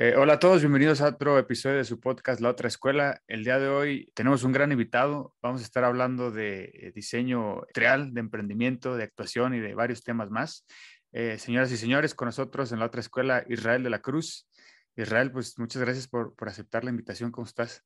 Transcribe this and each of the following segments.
Eh, hola a todos, bienvenidos a otro episodio de su podcast La Otra Escuela. El día de hoy tenemos un gran invitado. Vamos a estar hablando de eh, diseño real, de emprendimiento, de actuación y de varios temas más. Eh, señoras y señores, con nosotros en La Otra Escuela, Israel de la Cruz. Israel, pues muchas gracias por, por aceptar la invitación. ¿Cómo estás?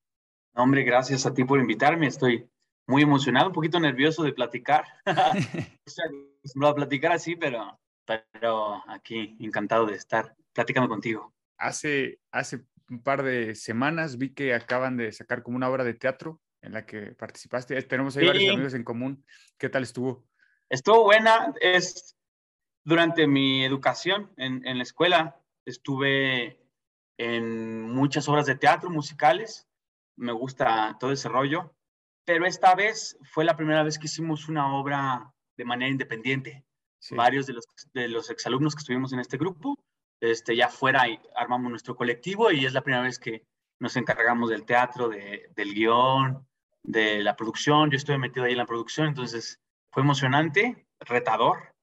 Hombre, gracias a ti por invitarme. Estoy muy emocionado, un poquito nervioso de platicar. acostumbrado a platicar así, pero, pero aquí encantado de estar platicando contigo. Hace, hace un par de semanas vi que acaban de sacar como una obra de teatro en la que participaste. Tenemos ahí Sí. varios amigos en común. ¿Qué tal estuvo? Estuvo buena. Es durante mi educación en, en la escuela. Estuve en muchas obras de teatro musicales. Me gusta todo ese rollo. Pero esta vez fue la primera vez que hicimos una obra de manera independiente. Sí. varios de los, de los exalumnos que estuvimos en este grupo, este, ya fuera y armamos nuestro colectivo y es la primera vez que nos encargamos del teatro, de, del guion, de la producción. Yo estuve metido ahí en la producción, entonces fue emocionante, retador,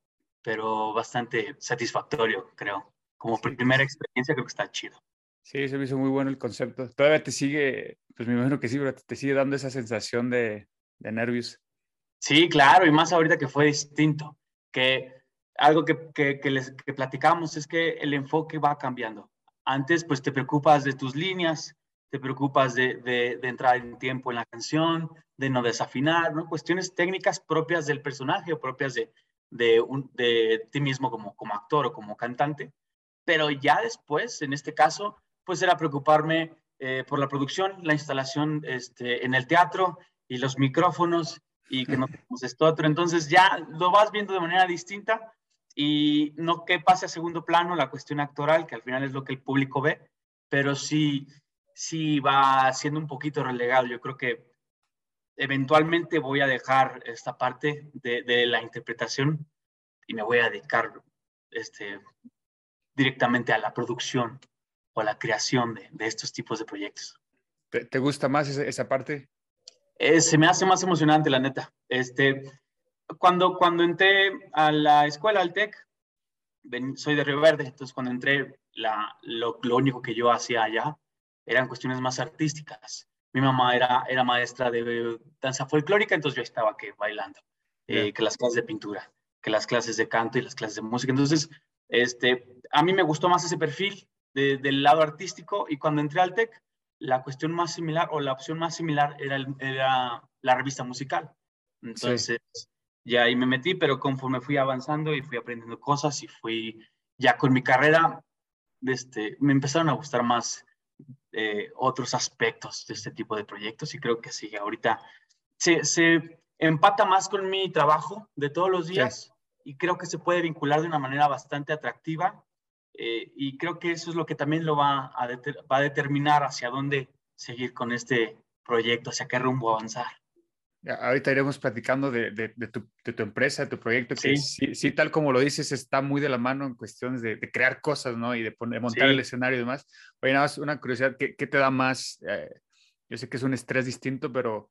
pero bastante satisfactorio, creo. Como primera experiencia creo que está chido. Sí, se me hizo muy bueno el concepto. Todavía te sigue, pues me imagino que sí, pero te sigue dando esa sensación de, de nervios. Sí, claro, y más ahorita que fue distinto, que algo que, que, que les que platicamos es que el enfoque va cambiando. Antes, pues te preocupas de tus líneas, te preocupas de, de, de entrar en tiempo en la canción, de no desafinar, ¿no? Cuestiones técnicas propias del personaje o propias de, de, un, de ti mismo como, como actor o como cantante. Pero ya después, en este caso, pues era preocuparme eh, por la producción, la instalación este, en el teatro y los micrófonos y que no tenemos esto otro. Entonces ya lo vas viendo de manera distinta y no que pase a segundo plano la cuestión actoral, que al final es lo que el público ve, pero sí, sí va siendo un poquito relegado. Yo creo que eventualmente voy a dejar esta parte de, de la interpretación y me voy a dedicar este, directamente a la producción o a la creación de, de estos tipos de proyectos. ¿Te, gusta más esa, esa parte? Eh, se me hace más emocionante, la neta. Este, cuando, cuando entré a la escuela, al TEC, soy de Río Verde, entonces cuando entré, la, lo, lo único que yo hacía allá eran cuestiones más artísticas. Mi mamá era, era maestra de danza folclórica, entonces yo estaba que bailando, eh, Ya. que las clases de pintura, que las clases de canto y las clases de música. Entonces, este, a mí me gustó más ese perfil de- del lado artístico y cuando entré al TEC, la cuestión más similar o la opción más similar era, el- era la revista musical. Entonces, ya ahí me metí, pero conforme fui avanzando y fui aprendiendo cosas y fui ya con mi carrera, este, me empezaron a gustar más eh, otros aspectos de este tipo de proyectos y creo que sí, ahorita se, se empata más con mi trabajo de todos los días y creo que se puede vincular de una manera bastante atractiva eh, y creo que eso es lo que también lo va a, va a determinar hacia dónde seguir con este proyecto, hacia qué rumbo avanzar. Ahorita iremos platicando de, de- de tu, de tu empresa, de tu proyecto, que Sí. sí, sí, tal como lo dices, está muy de la mano en cuestiones de, crear cosas, ¿no? Y de, poner, montar Sí. el escenario y demás. Oye, nada más una curiosidad, ¿qué, qué te da más? Eh, yo sé que es un estrés distinto, pero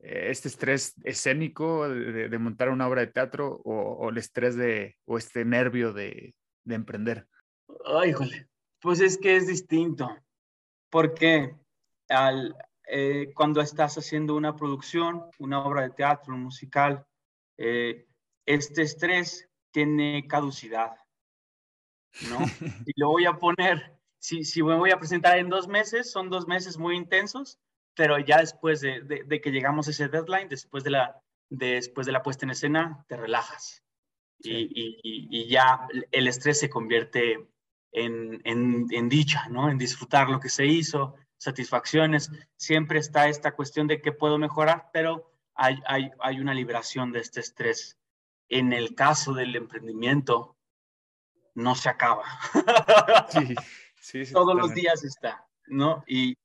eh, este estrés escénico de, montar una obra de teatro o, o el estrés de, o este nervio de, de emprender. Ay, híjole. Pues es que es distinto, porque al, eh, cuando estás haciendo una producción, una obra de teatro, un musical, eh, este estrés tiene caducidad, ¿no? Y lo voy a poner, si, si me voy a presentar en dos meses, son dos meses muy intensos, pero ya después de, de- de que llegamos a ese deadline, después de, la, después de la puesta en escena, te relajas. Y, y- y- y ya el estrés se convierte en, en, en dicha, ¿no? En disfrutar lo que se hizo, satisfacciones. Siempre está esta cuestión de qué puedo mejorar, pero hay, hay, hay una liberación de este estrés. En el caso del emprendimiento, no se acaba. Sí, sí, sí, Todos los días está, ¿no? Y,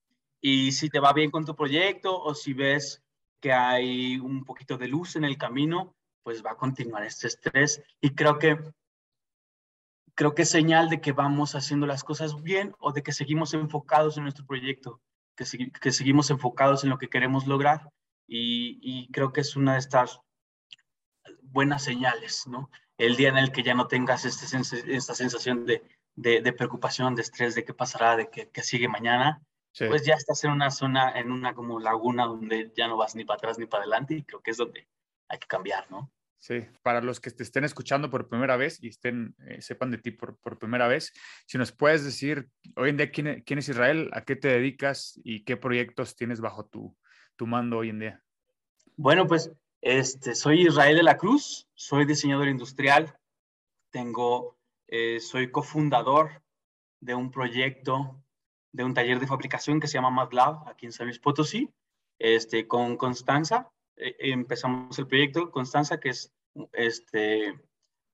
y si te va bien con tu proyecto o si ves que hay un poquito de luz en el camino, pues va a continuar este estrés. Y creo que creo que es señal de que vamos haciendo las cosas bien o de que seguimos enfocados en nuestro proyecto, que, que seguimos enfocados en lo que queremos lograr. Y, y, creo que es una de estas buenas señales, ¿no? El día en el que ya no tengas este, esta sensación de, de, de, preocupación, de estrés, de qué pasará, de qué, sigue mañana, sí. pues ya estás en una zona, en una como laguna donde ya no vas ni para atrás ni para adelante y creo que es donde hay que cambiar, ¿no? Sí, para los que te estén escuchando por primera vez y estén, eh, sepan de ti por, por, primera vez, si nos puedes decir hoy en día quién, quién, es Israel, a qué te dedicas y qué proyectos tienes bajo tu, tu mando hoy en día. Bueno, pues este, soy Israel de la Cruz, soy diseñador industrial, tengo, eh, soy cofundador de un proyecto, de un taller de fabricación que se llama MATLAB aquí en San Luis Potosí, este, con Constanza, empezamos el proyecto. Constanza, que es este,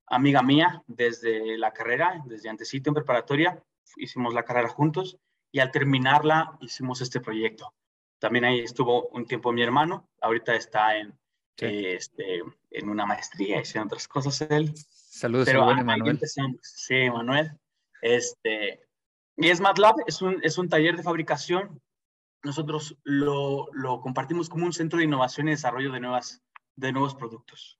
amiga mía desde la carrera, desde antesito en preparatoria, hicimos la carrera juntos y al terminarla hicimos este proyecto. También ahí estuvo un tiempo mi hermano, ahorita está en, sí. este, en una maestría y en otras cosas él. Saludos, Pero buen Manuel. Sí, Manuel. Este, y es MATLAB, es un, es un taller de fabricación nosotros lo, lo, compartimos como un centro de innovación y desarrollo de, nuevas, de nuevos productos.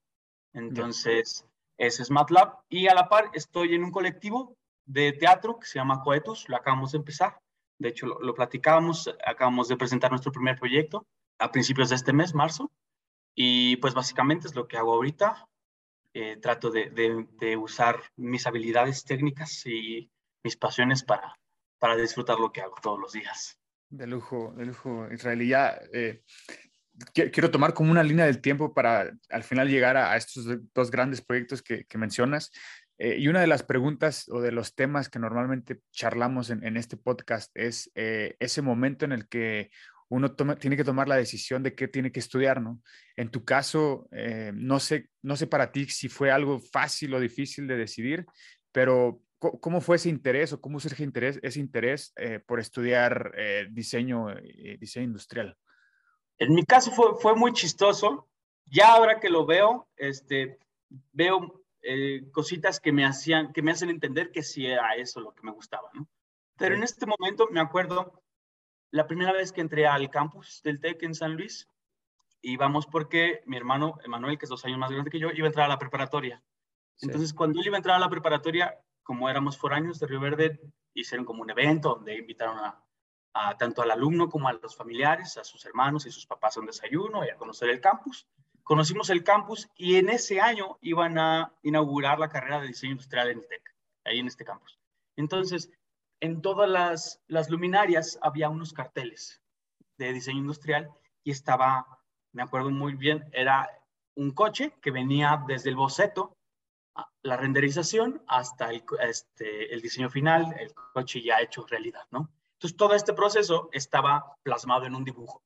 Entonces, ese es MATLAB. Y a la par estoy en un colectivo de teatro que se llama Coetus, lo acabamos de empezar. De hecho, lo, lo platicábamos, acabamos de presentar nuestro primer proyecto a principios de este mes, marzo. Y pues básicamente es lo que hago ahorita. Eh, trato de, de, de usar mis habilidades técnicas y mis pasiones para, para disfrutar lo que hago todos los días. De lujo, de lujo, Israel. Y ya eh, quiero tomar como una línea del tiempo para al final llegar a, estos dos grandes proyectos que, que mencionas. Eh, y una de las preguntas o de los temas que normalmente charlamos en, en este podcast es eh, ese momento en el que uno tiene que tomar la decisión de qué tiene que estudiar, ¿no? En tu caso, eh, no, sé, no sé para ti si fue algo fácil o difícil de decidir, pero ¿Cómo fue ese interés o cómo surge interés, ese interés eh, por estudiar eh, diseño, eh, diseño industrial? En mi caso fue, fue muy chistoso. Ya ahora que lo veo, este, veo eh, cositas que me, hacían, que me hacen entender que sí era eso lo que me gustaba. ¿no? Pero en este momento me acuerdo la primera vez que entré al campus del TEC en San Luis, íbamos porque mi hermano Emanuel, que es dos años más grande que yo, iba a entrar a la preparatoria. Sí. Entonces, cuando él iba a entrar a la preparatoria, como éramos foráneos de Río Verde, hicieron como un evento donde invitaron a, tanto al alumno como a los familiares, a sus hermanos y sus papás a un desayuno y a conocer el campus. Conocimos el campus y en ese año iban a inaugurar la carrera de diseño industrial en el TEC, ahí en este campus. Entonces, en todas las, las luminarias había unos carteles de diseño industrial y estaba, me acuerdo muy bien, era un coche que venía desde el boceto la renderización hasta el, este, el diseño final, el coche ya hecho realidad, ¿no? Entonces, todo este proceso estaba plasmado en un dibujo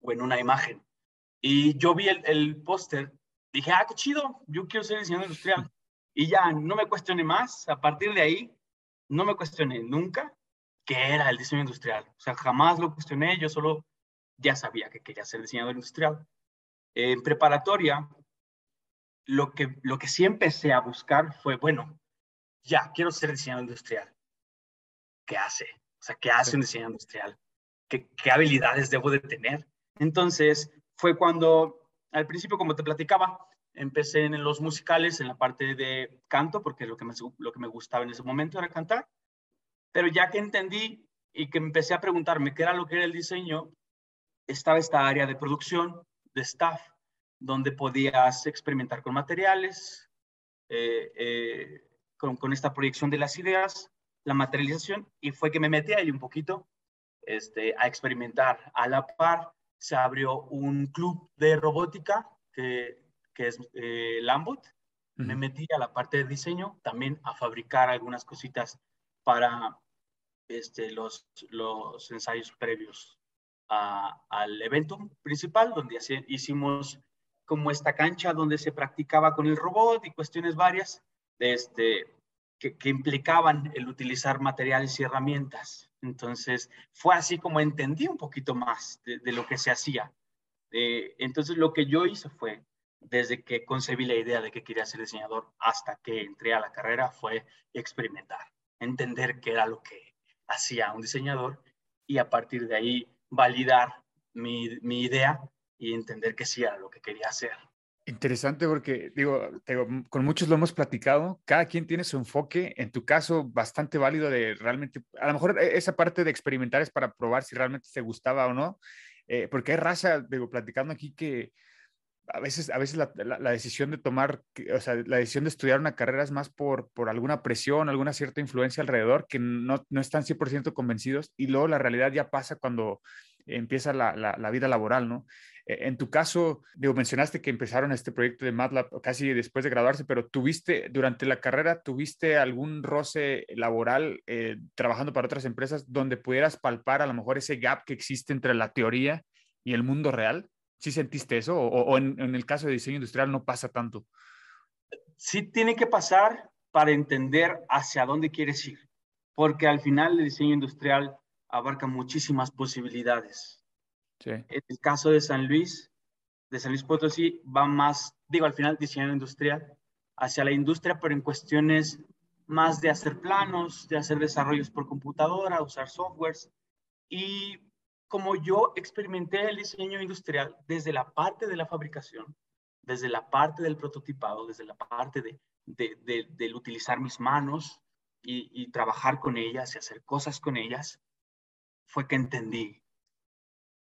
o en una imagen. Y yo vi el, el póster, dije, ah, qué chido, yo quiero ser diseñador industrial. Y ya, no me cuestioné más, a partir de ahí, no me cuestioné nunca qué era el diseño industrial. O sea, jamás lo cuestioné, yo solo ya sabía que quería ser diseñador industrial. En preparatoria, lo que, lo que sí empecé a buscar fue, bueno, ya, quiero ser diseñador industrial. ¿Qué hace? O sea, ¿qué hace un diseñador industrial? ¿Qué, ¿Qué, habilidades debo de tener? Entonces, fue cuando, al principio, como te platicaba, empecé en los musicales, en la parte de canto, porque lo que me, lo que me gustaba en ese momento era cantar. Pero ya que entendí y que empecé a preguntarme qué era lo que era el diseño, estaba esta área de producción, de staff, donde podías experimentar con materiales, eh, eh, con, con, esta proyección de las ideas, la materialización, y fue que me metí ahí un poquito este, a experimentar. A la par se abrió un club de robótica que, que es eh, Lambot. Uh -huh. Me metí a la parte de diseño, también a fabricar algunas cositas para este, los, los ensayos previos a, al evento principal, donde hicimos como esta cancha donde se practicaba con el robot y cuestiones varias este, que, implicaban el utilizar materiales y herramientas Entonces, fue así como entendí un poquito más de, lo que se hacía. Eh, entonces, lo que yo hice fue, desde que concebí la idea de que quería ser diseñador hasta que entré a la carrera, fue experimentar, entender qué era lo que hacía un diseñador y a partir de ahí validar mi idea y entender que sí era lo que quería hacer. Interesante porque, digo, con muchos lo hemos platicado, cada quien tiene su enfoque, en tu caso bastante válido de realmente, a lo mejor e, esa parte de experimentar es para probar si realmente te gustaba o no, eh, porque hay raza, digo, platicando aquí que a veces, a veces la, la, decisión de tomar, o sea, la decisión de estudiar una carrera es más por, por alguna presión, alguna cierta influencia alrededor, que no, no están 100% convencidos y luego la realidad ya pasa cuando empieza la, la vida laboral, ¿no? E, en tu caso, digo, mencionaste que empezaron este proyecto de MATLAB casi después de graduarse, pero tuviste, durante la carrera, ¿tuviste algún roce laboral eh, trabajando para otras empresas donde pudieras palpar a lo mejor ese gap que existe entre la teoría y el mundo real? ¿Sí sentiste eso? ¿O, en, en, el caso de diseño industrial no pasa tanto? Sí tiene que pasar para entender hacia dónde quieres ir, porque al final el diseño industrial abarca muchísimas posibilidades en el caso de San Luis, de San Luis Potosí, va más, digo, al final diseño industrial, hacia la industria, pero en cuestiones más de hacer planos, de hacer desarrollos por computadora, usar softwares. Y como yo experimenté el diseño industrial desde la parte de la fabricación, desde la parte del prototipado, desde la parte de, de, del utilizar mis manos y, y trabajar con ellas y hacer cosas con ellas, fue que entendí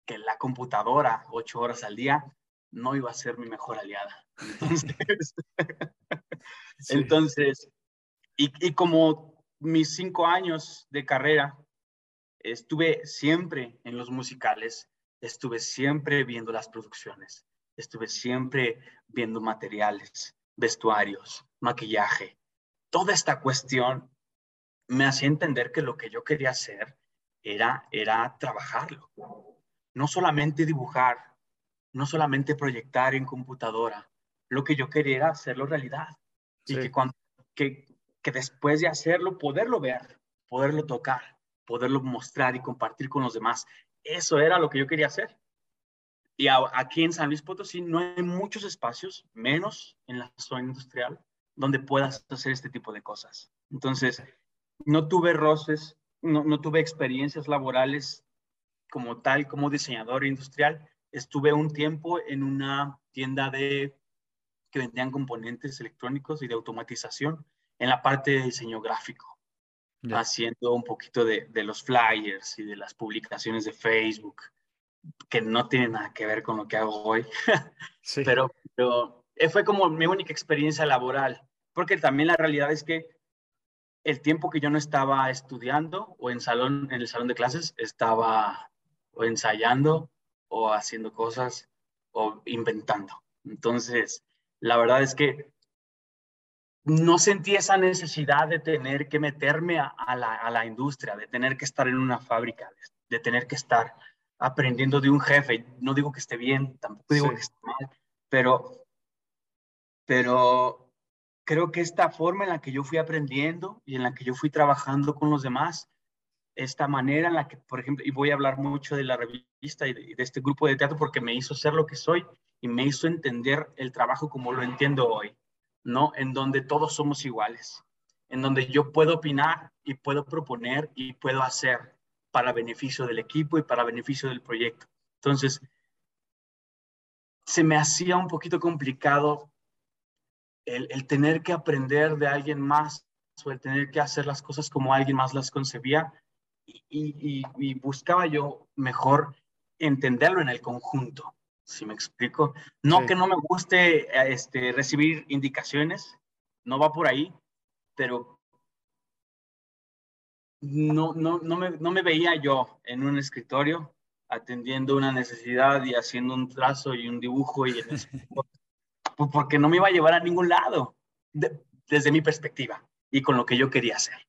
que la computadora ocho horas al día no iba a ser mi mejor aliada. Entonces, y, como mis cinco años de carrera, estuve siempre en los musicales, estuve siempre viendo las producciones, estuve siempre viendo materiales, vestuarios, maquillaje. Toda esta cuestión me hacía entender que lo que yo quería hacer era, era trabajarlo no solamente dibujar, no solamente proyectar en computadora, lo que yo quería era hacerlo realidad. Y que, cuando, que, que después de hacerlo, poderlo ver, poderlo tocar, poderlo mostrar y compartir con los demás. Eso era lo que yo quería hacer. Y aquí en San Luis Potosí no hay muchos espacios, menos en la zona industrial, donde puedas hacer este tipo de cosas. Entonces, no tuve roces, no, no tuve experiencias laborales como tal, como diseñador industrial, estuve un tiempo en una tienda de que vendían componentes electrónicos y de automatización en la parte de diseño gráfico, haciendo un poquito de, los flyers y de las publicaciones de Facebook, que no tienen nada que ver con lo que hago hoy. pero, pero eh, fue como mi única experiencia laboral, porque también la realidad es que el tiempo que yo no estaba estudiando o en salón en el salón de clases estaba o ensayando o haciendo cosas o inventando. Entonces, la verdad es que no sentí esa necesidad de tener que meterme a, la, industria, de tener que estar en una fábrica, de, tener que estar aprendiendo de un jefe. No digo que esté bien, tampoco digo que esté mal, pero, pero creo que esta forma en la que yo fui aprendiendo y en la que yo fui trabajando con los demás esta manera en la que, por ejemplo, y voy a hablar mucho de la revista y de, este grupo de teatro porque me hizo ser lo que soy y me hizo entender el trabajo como lo entiendo hoy, ¿no? En donde todos somos iguales, en donde yo puedo opinar y puedo proponer y puedo hacer para beneficio del equipo y para beneficio del proyecto. Entonces, se me hacía un poquito complicado el, tener que aprender de alguien más o el tener que hacer las cosas como alguien más las concebía, y, buscaba yo mejor entenderlo en el conjunto, si me explico. No que no me guste este, recibir indicaciones, no va por ahí, pero no, no, no, me, no me veía yo en un escritorio atendiendo una necesidad y haciendo un trazo y un dibujo y porque no me iba a llevar a ningún lado desde mi perspectiva y con lo que yo quería hacer.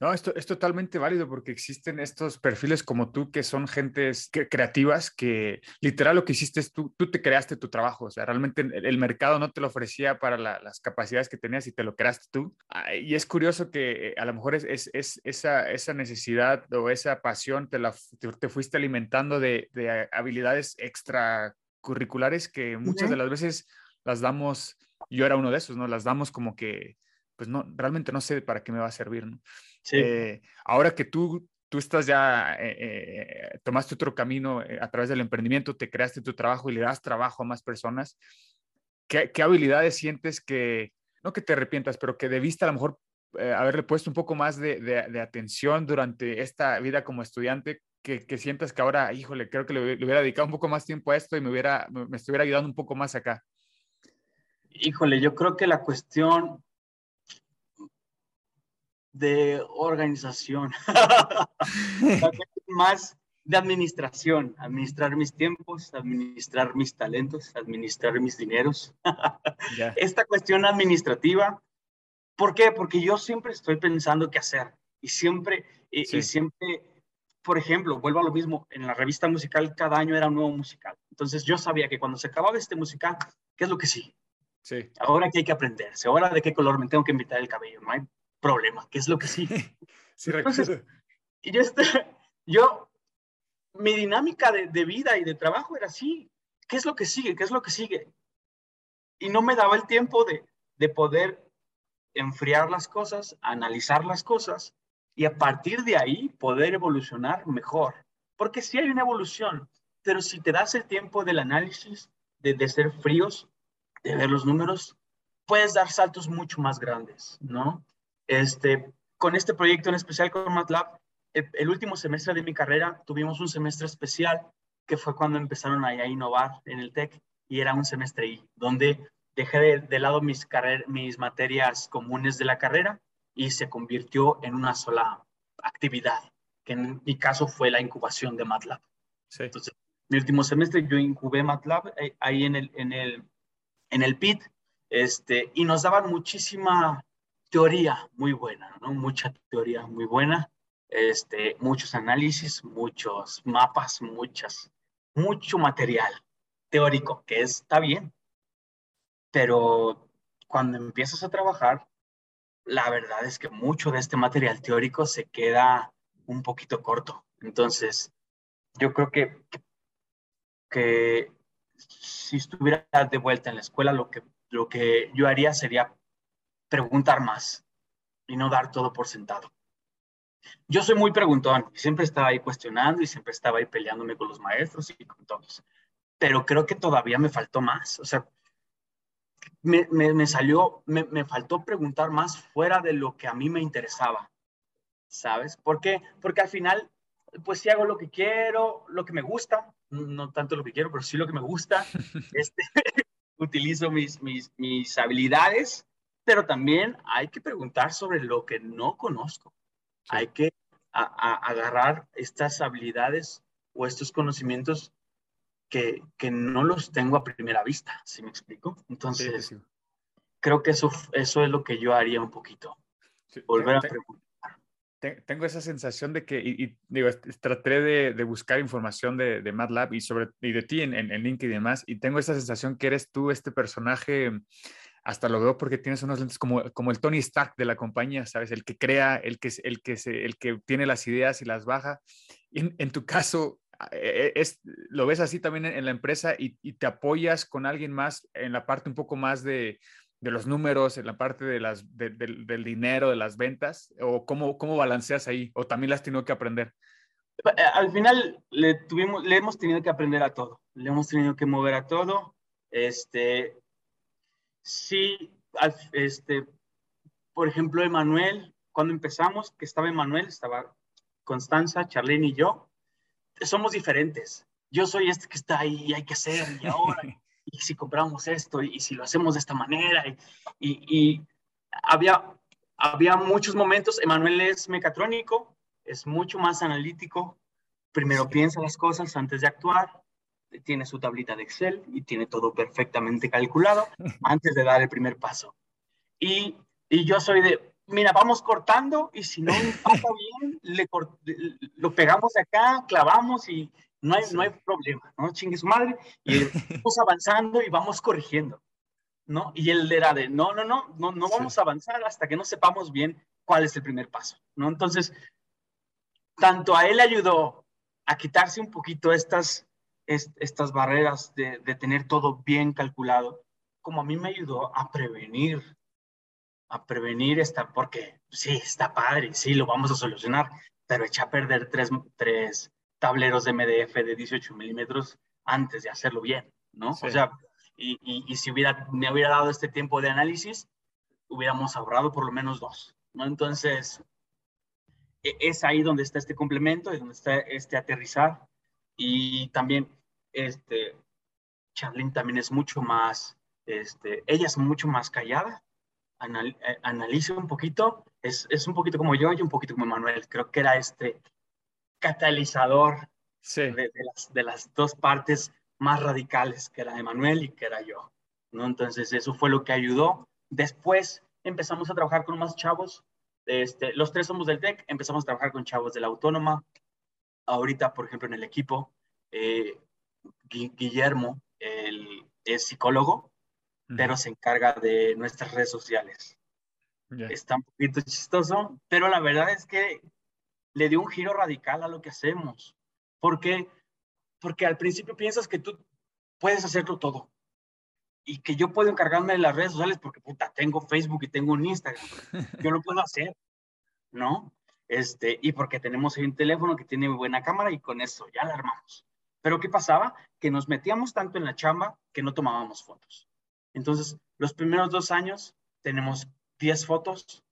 No, esto es totalmente válido porque existen estos perfiles como tú que son gentes creativas que literal lo que hiciste es tú, tú te creaste tu trabajo, o sea, realmente el, mercado no te lo ofrecía para las capacidades que tenías y te lo creaste tú. Ah, y es curioso que eh, a lo mejor es, es, es esa, esa, necesidad o esa pasión te, la, te, fuiste alimentando de, de, habilidades extracurriculares que muchas de las veces las damos, yo era uno de esos, ¿no? Las damos como que pues no, realmente no sé para qué me va a servir, ¿no? Eh, ahora que tú, tú estás ya, eh, eh, tomaste otro camino a través del emprendimiento, te creaste tu trabajo y le das trabajo a más personas, ¿qué, qué habilidades sientes que, no que te arrepientas, pero que debiste a lo mejor haberle puesto un poco más de, de, atención durante esta vida como estudiante, que, que, sientas que ahora, híjole, creo que le, le, hubiera dedicado un poco más tiempo a esto y me, hubiera, me estuviera ayudando un poco más acá? Híjole, yo creo que la cuestión de organización, más de administración, administrar mis tiempos, administrar mis talentos, administrar mis dineros. Esta cuestión administrativa, ¿por qué? Porque yo siempre estoy pensando qué hacer y siempre, y, siempre, por ejemplo, vuelvo a lo mismo, en la revista musical cada año era un nuevo musical. Entonces yo sabía que cuando se acababa este musical, ¿qué es lo que sí? Sí. Ahora que hay que aprenderse, ahora de qué color me tengo que invitar el cabello, ¿no? Problema, que es lo que sí. sí, Entonces, y yo, este, yo, mi dinámica de, de, vida y de trabajo era así. ¿Qué es lo que sigue? ¿Qué es lo que sigue? Y no me daba el tiempo de, de poder enfriar las cosas, analizar las cosas y a partir de ahí poder evolucionar mejor. Porque sí hay una evolución, pero si te das el tiempo del análisis, de, de ser fríos, de ver los números, puedes dar saltos mucho más grandes, ¿no? Este, con este proyecto en especial con MATLAB, el, último semestre de mi carrera tuvimos un semestre especial que fue cuando empezaron a, innovar en el TEC y era un semestre I, donde dejé de, lado mis, mis materias comunes de la carrera y se convirtió en una sola actividad, que en mi caso fue la incubación de MATLAB. Entonces, mi último semestre yo incubé MATLAB eh, ahí en el, en el, en el PIT este, y nos daban muchísima teoría muy buena, ¿no? Mucha teoría muy buena, este, muchos análisis, muchos mapas, muchas, mucho material teórico, que está bien, pero cuando empiezas a trabajar, la verdad es que mucho de este material teórico se queda un poquito corto. Entonces, yo creo que, que si estuviera de vuelta en la escuela, lo que, lo que yo haría sería preguntar más y no dar todo por sentado. Yo soy muy preguntón, siempre estaba ahí cuestionando y siempre estaba ahí peleándome con los maestros y con todos, pero creo que todavía me faltó más, o sea, me, me, salió, me, me, faltó preguntar más fuera de lo que a mí me interesaba, ¿sabes? ¿Por qué? Porque al final, pues sí hago lo que quiero, lo que me gusta, no tanto lo que quiero, pero sí lo que me gusta, este, utilizo mis, mis, mis habilidades pero también hay que preguntar sobre lo que no conozco. Hay que agarrar estas habilidades o estos conocimientos que, que, no los tengo a primera vista, ¿sí me explico? Entonces, creo que eso, eso es lo que yo haría un poquito. Volver a preguntar. Tengo esa sensación de que, y, digo, traté de, de, buscar información de, de MATLAB y, sobre, y de ti en, en, en LinkedIn y demás, y tengo esa sensación que eres tú este personaje hasta lo veo porque tienes unos lentes como, como el Tony Stark de la compañía, ¿sabes? El que crea, el que, el que, se, el que tiene las ideas y las baja. En, en tu caso, e, e, es, lo ves así también en, la empresa y, y, te apoyas con alguien más en la parte un poco más de, de los números, en la parte de las, del dinero, de las ventas, o cómo, cómo balanceas ahí, o también las tenido que aprender. Eh, al final le, tuvimos, le hemos tenido que aprender a todo, le hemos tenido que mover a todo. Este, sí, este, por ejemplo, Emanuel, cuando empezamos, que estaba Emanuel, estaba Constanza, Charlene y yo, somos diferentes. Yo soy este que está ahí, hay que hacer, y ahora, y si compramos esto, y, si lo hacemos de esta manera, y, había, había muchos momentos, Emanuel es mecatrónico, es mucho más analítico, primero piensa las cosas antes de actuar, tiene su tablita de Excel y tiene todo perfectamente calculado antes de dar el primer paso. Y, y yo soy de, mira, vamos cortando y si no pasa bien, le lo pegamos acá, clavamos y no hay, no hay problema, ¿no? Chingue su madre. Y vamos avanzando y vamos corrigiendo, ¿no? Y él era de, no, no, no, no, no vamos a avanzar hasta que no sepamos bien cuál es el primer paso, ¿no? Entonces, tanto a él ayudó a quitarse un poquito estas, estas barreras de, de tener todo bien calculado, como a mí me ayudó a prevenir a prevenir esta, porque sí, está padre, sí, lo vamos a solucionar, pero echa a perder tres, tres tableros de MDF de 18 milímetros antes de hacerlo bien, ¿no? O sea, y, y, si hubiera, me hubiera dado este tiempo de análisis, hubiéramos ahorrado por lo menos dos, ¿no? Entonces, e, es ahí donde está este complemento, es donde está este aterrizar, y también, este, Charlene también es mucho más, este, ella es mucho más callada, eh, analice un poquito, es, es, un poquito como yo y un poquito como Manuel. Creo que era este catalizador de, las, de, las, dos partes más radicales, que era Manuel y que era yo. ¿no? Entonces, eso fue lo que ayudó. Después empezamos a trabajar con más chavos. Este, los tres somos del TEC, empezamos a trabajar con chavos de la Autónoma. Ahorita, por ejemplo, en el equipo, eh, Guillermo el, es psicólogo, pero se encarga de nuestras redes sociales. Está un poquito chistoso, pero la verdad es que le dio un giro radical a lo que hacemos. ¿Por qué? Porque al principio piensas que tú puedes hacerlo todo y que yo puedo encargarme de las redes sociales porque puta, tengo Facebook y tengo un Instagram. Yo lo puedo hacer, ¿no? Este, y porque tenemos un teléfono que tiene buena cámara y con eso ya la armamos. Pero ¿qué pasaba? Que nos metíamos tanto en la chamba que no tomábamos fotos. Entonces, los primeros dos años tenemos 10 fotos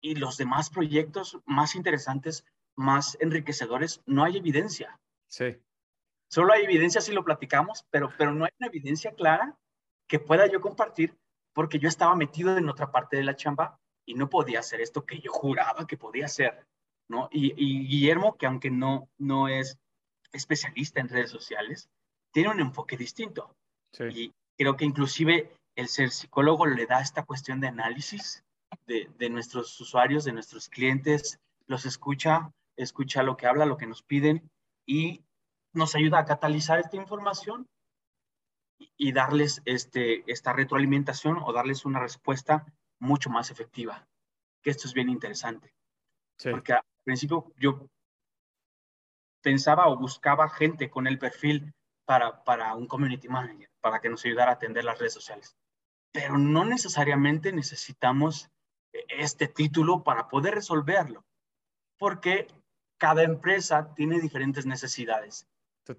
y los demás proyectos más interesantes, más enriquecedores, no hay evidencia. Sí. Solo hay evidencia si lo platicamos, pero, pero no hay una evidencia clara que pueda yo compartir porque yo estaba metido en otra parte de la chamba y no podía hacer esto que yo juraba que podía hacer, ¿no? Y, Guillermo, que aunque no, no es especialista en redes sociales, tiene un enfoque distinto. Sí. Y creo que inclusive el ser psicólogo le da esta cuestión de análisis de, nuestros usuarios, de nuestros clientes, los escucha, escucha lo que habla, lo que nos piden y nos ayuda a catalizar esta información y, darles este, esta retroalimentación o darles una respuesta mucho más efectiva. Que esto es bien interesante. Porque principio yo pensaba o buscaba gente con el perfil para, para un community manager, para que nos ayudara a atender las redes sociales pero no necesariamente necesitamos eh, este título para poder resolverlo, porque cada empresa tiene diferentes necesidades.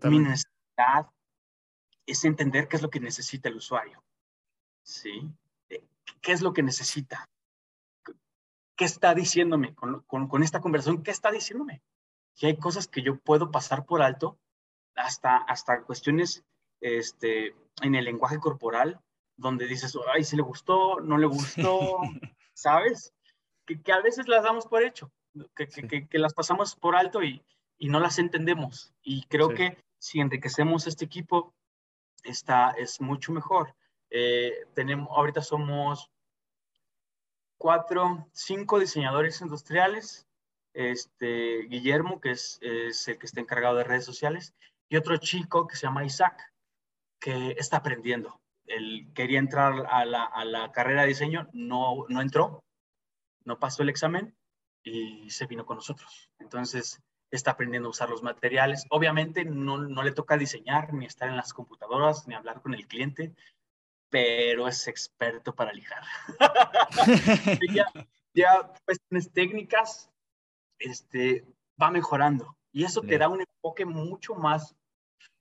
Mi necesidad es entender qué es lo que necesita el usuario. ¿Sí? Eh, ¿Qué es lo que necesita? ¿Qué está diciéndome con, con, esta conversación? ¿Qué está diciéndome? Y hay cosas que yo puedo pasar por alto, hasta, hasta cuestiones este, en el lenguaje corporal, donde dices, ay, si le gustó, no le gustó, ¿sabes? Que, que, a veces las damos por hecho, que, que, que las pasamos por alto y, y, no las entendemos. Y creo que si enriquecemos este equipo, está, es mucho mejor. Eh, tenemos, ahorita somos cuatro, cinco diseñadores industriales, este, Guillermo, que es, es el que está encargado de redes sociales, y otro chico que se llama Isaac, que está aprendiendo él quería entrar a la, a la carrera de diseño, no, no entró, no pasó el examen y se vino con nosotros. Entonces, está aprendiendo a usar los materiales. Obviamente no, no, le toca diseñar, ni estar en las computadoras, ni hablar con el cliente, pero es experto para lijar. ya, ya cuestiones técnicas, este, va mejorando. Y eso te da un enfoque mucho más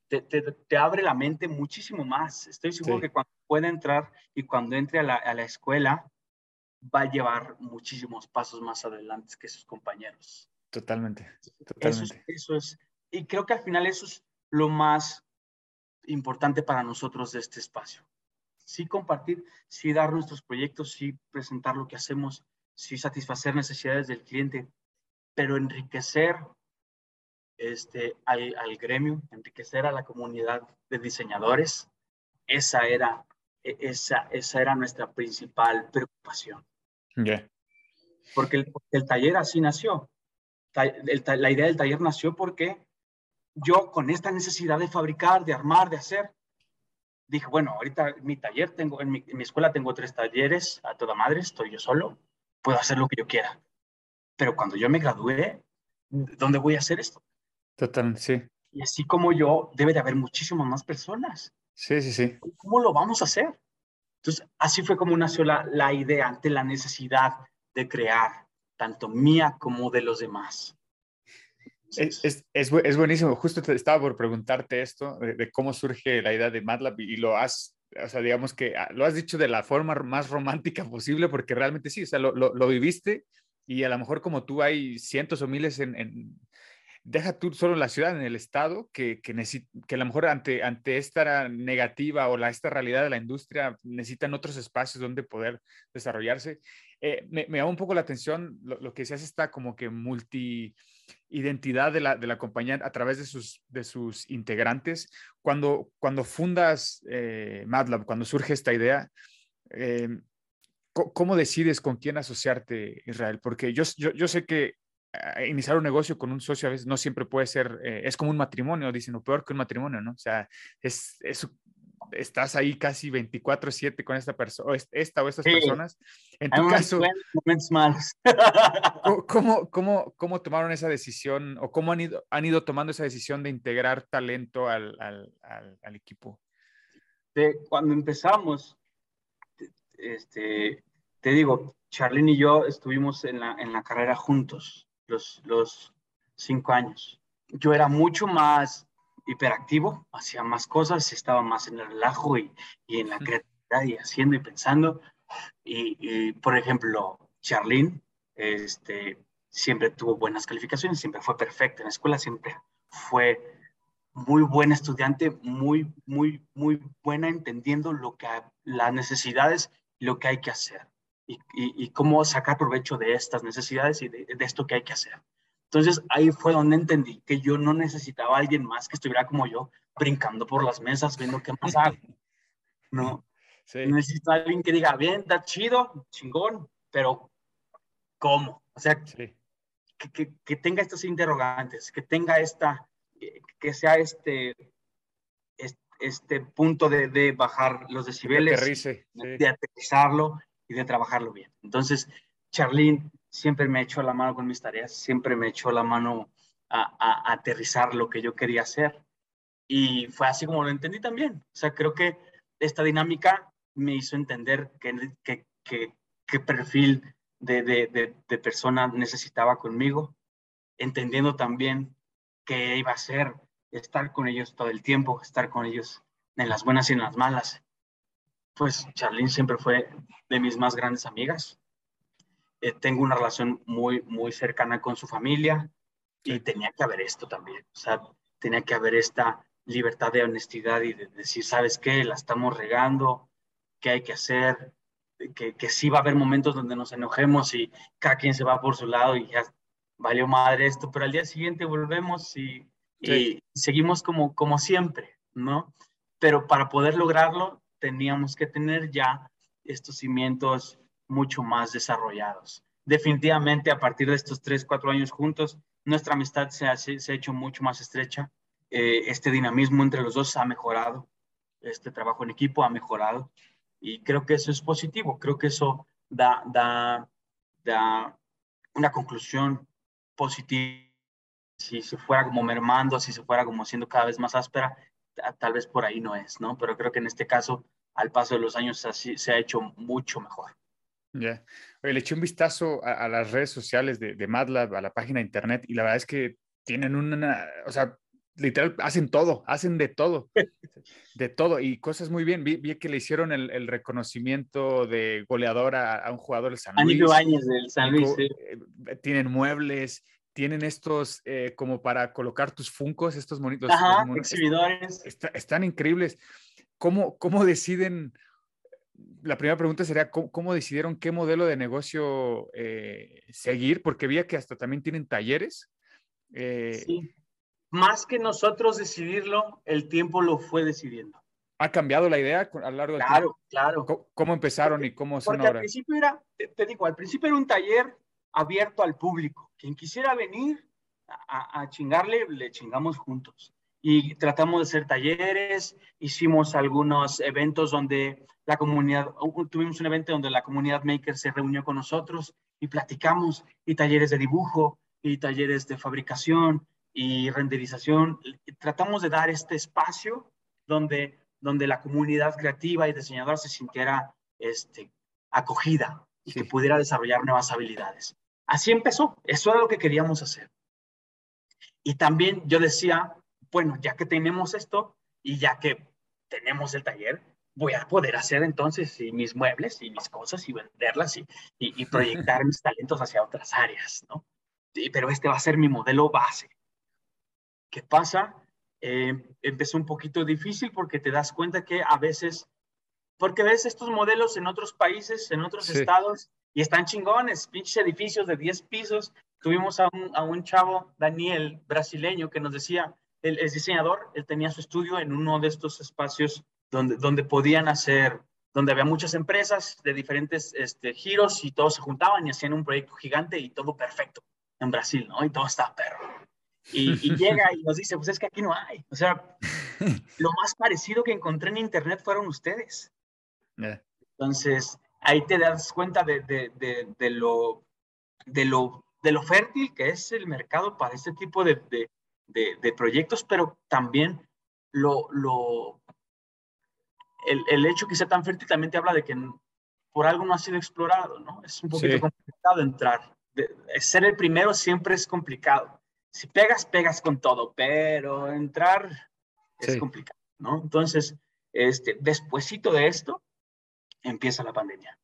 te, abre la mente muchísimo más. Estoy seguro que cuando pueda entrar y cuando entre a la, a la, escuela, va a llevar muchísimos pasos más adelante que sus compañeros. Totalmente, totalmente. Eso, es, y creo que al final eso es lo más importante para nosotros de este espacio. Sí compartir, sí dar nuestros proyectos, sí presentar lo que hacemos, sí satisfacer necesidades del cliente, pero enriquecer este, al, al, gremio, enriquecer a la comunidad de diseñadores. Esa era, e, esa, esa era nuestra principal preocupación. porque el, el taller así nació. la idea del taller nació porque yo con esta necesidad de fabricar, de armar, de hacer, dije, bueno, ahorita en mi taller tengo, en mi, en mi, escuela tengo tres talleres a toda madre, estoy yo solo, puedo hacer lo que yo quiera. Pero cuando yo me gradué, ¿dónde voy a hacer esto? Total, sí. Y así como yo, debe de haber muchísimas más personas. Sí, sí, sí. ¿Cómo lo vamos a hacer? Entonces, así fue como nació la, la idea ante la necesidad de crear, tanto mía como de los demás. Es, es, es, es, buenísimo. Justo te estaba por preguntarte esto, de, de, cómo surge la idea de MATLAB y, lo has, o sea, digamos que ah, lo has dicho de la forma más romántica posible, porque realmente sí, o sea, lo, lo, lo viviste y a lo mejor como tú hay cientos o miles en, en deja tú solo la ciudad, en el estado, que, que, que a lo mejor ante, ante esta negativa o la, esta realidad de la industria necesitan otros espacios donde poder desarrollarse. Eh, me, me llama un poco la atención lo, lo que se hace esta como que multi identidad de la, de la compañía a través de sus, de sus integrantes. Cuando, cuando fundas eh, MATLAB, cuando surge esta idea, eh, ¿cómo decides con quién asociarte, Israel? Porque yo, yo, sé que eh, iniciar un negocio con un socio a veces no siempre puede ser, es como un matrimonio, dicen, o peor que un matrimonio, ¿no? O sea, es, es estás ahí casi 24/7 con esta persona, esta o estas sí. personas. En tu caso, momentos malos. ¿cómo, cómo, ¿Cómo tomaron esa decisión o cómo han ido, han ido tomando esa decisión de integrar talento al, al, al, al equipo? De, cuando empezamos, este, te digo, Charlene y yo estuvimos en la, en la carrera juntos los, los cinco años. Yo era mucho más hiperactivo, hacía más cosas, estaba más en el relajo y, y en la creatividad y haciendo y pensando. Y, y, por ejemplo, Charlene este, siempre tuvo buenas calificaciones, siempre fue perfecta en la escuela, siempre fue muy buena estudiante, muy, muy, muy buena entendiendo lo que, las necesidades y lo que hay que hacer y, y, y, cómo sacar provecho de estas necesidades y de, de, esto que hay que hacer. Entonces ahí fue donde entendí que yo no necesitaba a alguien más que estuviera como yo, brincando por las mesas, viendo qué más hago. No. Sí. Necesito a alguien que diga, bien, está chido, chingón, pero ¿cómo? O sea, sí. que, que, que, tenga estos interrogantes, que tenga esta, que sea este, este, este punto de, de, bajar los decibeles, Aterrice, sí. de aterrizarlo y de trabajarlo bien. Entonces, Charlene siempre me echó la mano con mis tareas, siempre me echó la mano a, a, aterrizar lo que yo quería hacer. Y fue así como lo entendí también. O sea, creo que esta dinámica me hizo entender qué que, que, perfil de, de, de, de, persona necesitaba conmigo, entendiendo también qué iba a ser estar con ellos todo el tiempo, estar con ellos en las buenas y en las malas. Pues Charlene siempre fue de mis más grandes amigas. Eh, tengo una relación muy, muy cercana con su familia y tenía que haber esto también. O sea, tenía que haber esta libertad de honestidad y de decir, ¿sabes qué? La estamos regando, ¿qué hay que hacer? Que, que sí va a haber momentos donde nos enojemos y cada quien se va por su lado y ya valió madre esto, pero al día siguiente volvemos y, sí. y seguimos como, como siempre, ¿no? Pero para poder lograrlo teníamos que tener ya estos cimientos mucho más desarrollados. Definitivamente a partir de estos tres, cuatro años juntos, nuestra amistad se ha, se ha hecho mucho más estrecha. Eh, este dinamismo entre los dos ha mejorado, este trabajo en equipo ha mejorado y creo que eso es positivo, creo que eso da, da, da una conclusión positiva. Si se fuera como mermando, si se fuera como siendo cada vez más áspera, tal vez por ahí no es, ¿no? Pero creo que en este caso, al paso de los años, así se ha hecho mucho mejor. Ya. Yeah. Le eché un vistazo a, a, las redes sociales de, de MATLAB, a la página de internet, y la verdad es que tienen una, o sea, literal, hacen todo, hacen de todo, de todo, y cosas muy bien. Vi, vi que le hicieron el, el reconocimiento de goleador a, a, un jugador del San Luis. años del San Luis, sí. Eh, tienen muebles, tienen estos eh, como para colocar tus funcos, estos monitos. Ajá, mon exhibidores. Está, están increíbles. ¿Cómo, ¿Cómo deciden? La primera pregunta sería, ¿cómo, cómo decidieron qué modelo de negocio eh, seguir? Porque vi que hasta también tienen talleres. Eh, sí. Más que nosotros decidirlo, el tiempo lo fue decidiendo. ¿Ha cambiado la idea a lo largo del claro, tiempo? Claro, ¿Cómo, ¿Cómo, empezaron y cómo son Porque ahora? al principio era, te, te, digo, al principio era un taller abierto al público. Quien quisiera venir a, a chingarle, le chingamos juntos. Y tratamos de hacer talleres, hicimos algunos eventos donde la comunidad, tuvimos un evento donde la comunidad maker se reunió con nosotros y platicamos, y talleres de dibujo, y talleres de fabricación, y renderización. Tratamos de dar este espacio donde, donde la comunidad creativa y diseñadora se sintiera este, acogida y que pudiera desarrollar nuevas habilidades. Así empezó, eso era lo que queríamos hacer. Y también yo decía, bueno, ya que tenemos esto y ya que tenemos el taller, voy a poder hacer entonces mis muebles y mis cosas y venderlas y, y, proyectar mis talentos hacia otras áreas, ¿no? pero este va a ser mi modelo base. ¿Qué pasa? Eh, empezó un poquito difícil porque te das cuenta que a veces, porque ves estos modelos en otros países, en otros estados, y están chingones, pinches edificios de 10 pisos. Tuvimos a un, a un chavo, Daniel, brasileño, que nos decía, él es diseñador, él tenía su estudio en uno de estos espacios donde, donde podían hacer, donde había muchas empresas de diferentes este, giros y todos se juntaban y hacían un proyecto gigante y todo perfecto en Brasil, ¿no? Y todo está perro. Y, llega y nos dice, pues es que aquí no hay. O sea, lo más parecido que encontré en Internet fueron ustedes. Entonces, ahí te das cuenta de, de, de, lo, de, lo, de lo fértil que es el mercado para este tipo de, proyectos, pero también lo, lo, el, el, hecho que sea tan fértil también te habla de que por algo no ha sido explorado, ¿no? Es un poquito complicado entrar. ser el primero siempre es complicado si pegas, pegas con todo, pero entrar es complicado, ¿no? Entonces, este, despuésito de esto, empieza la pandemia.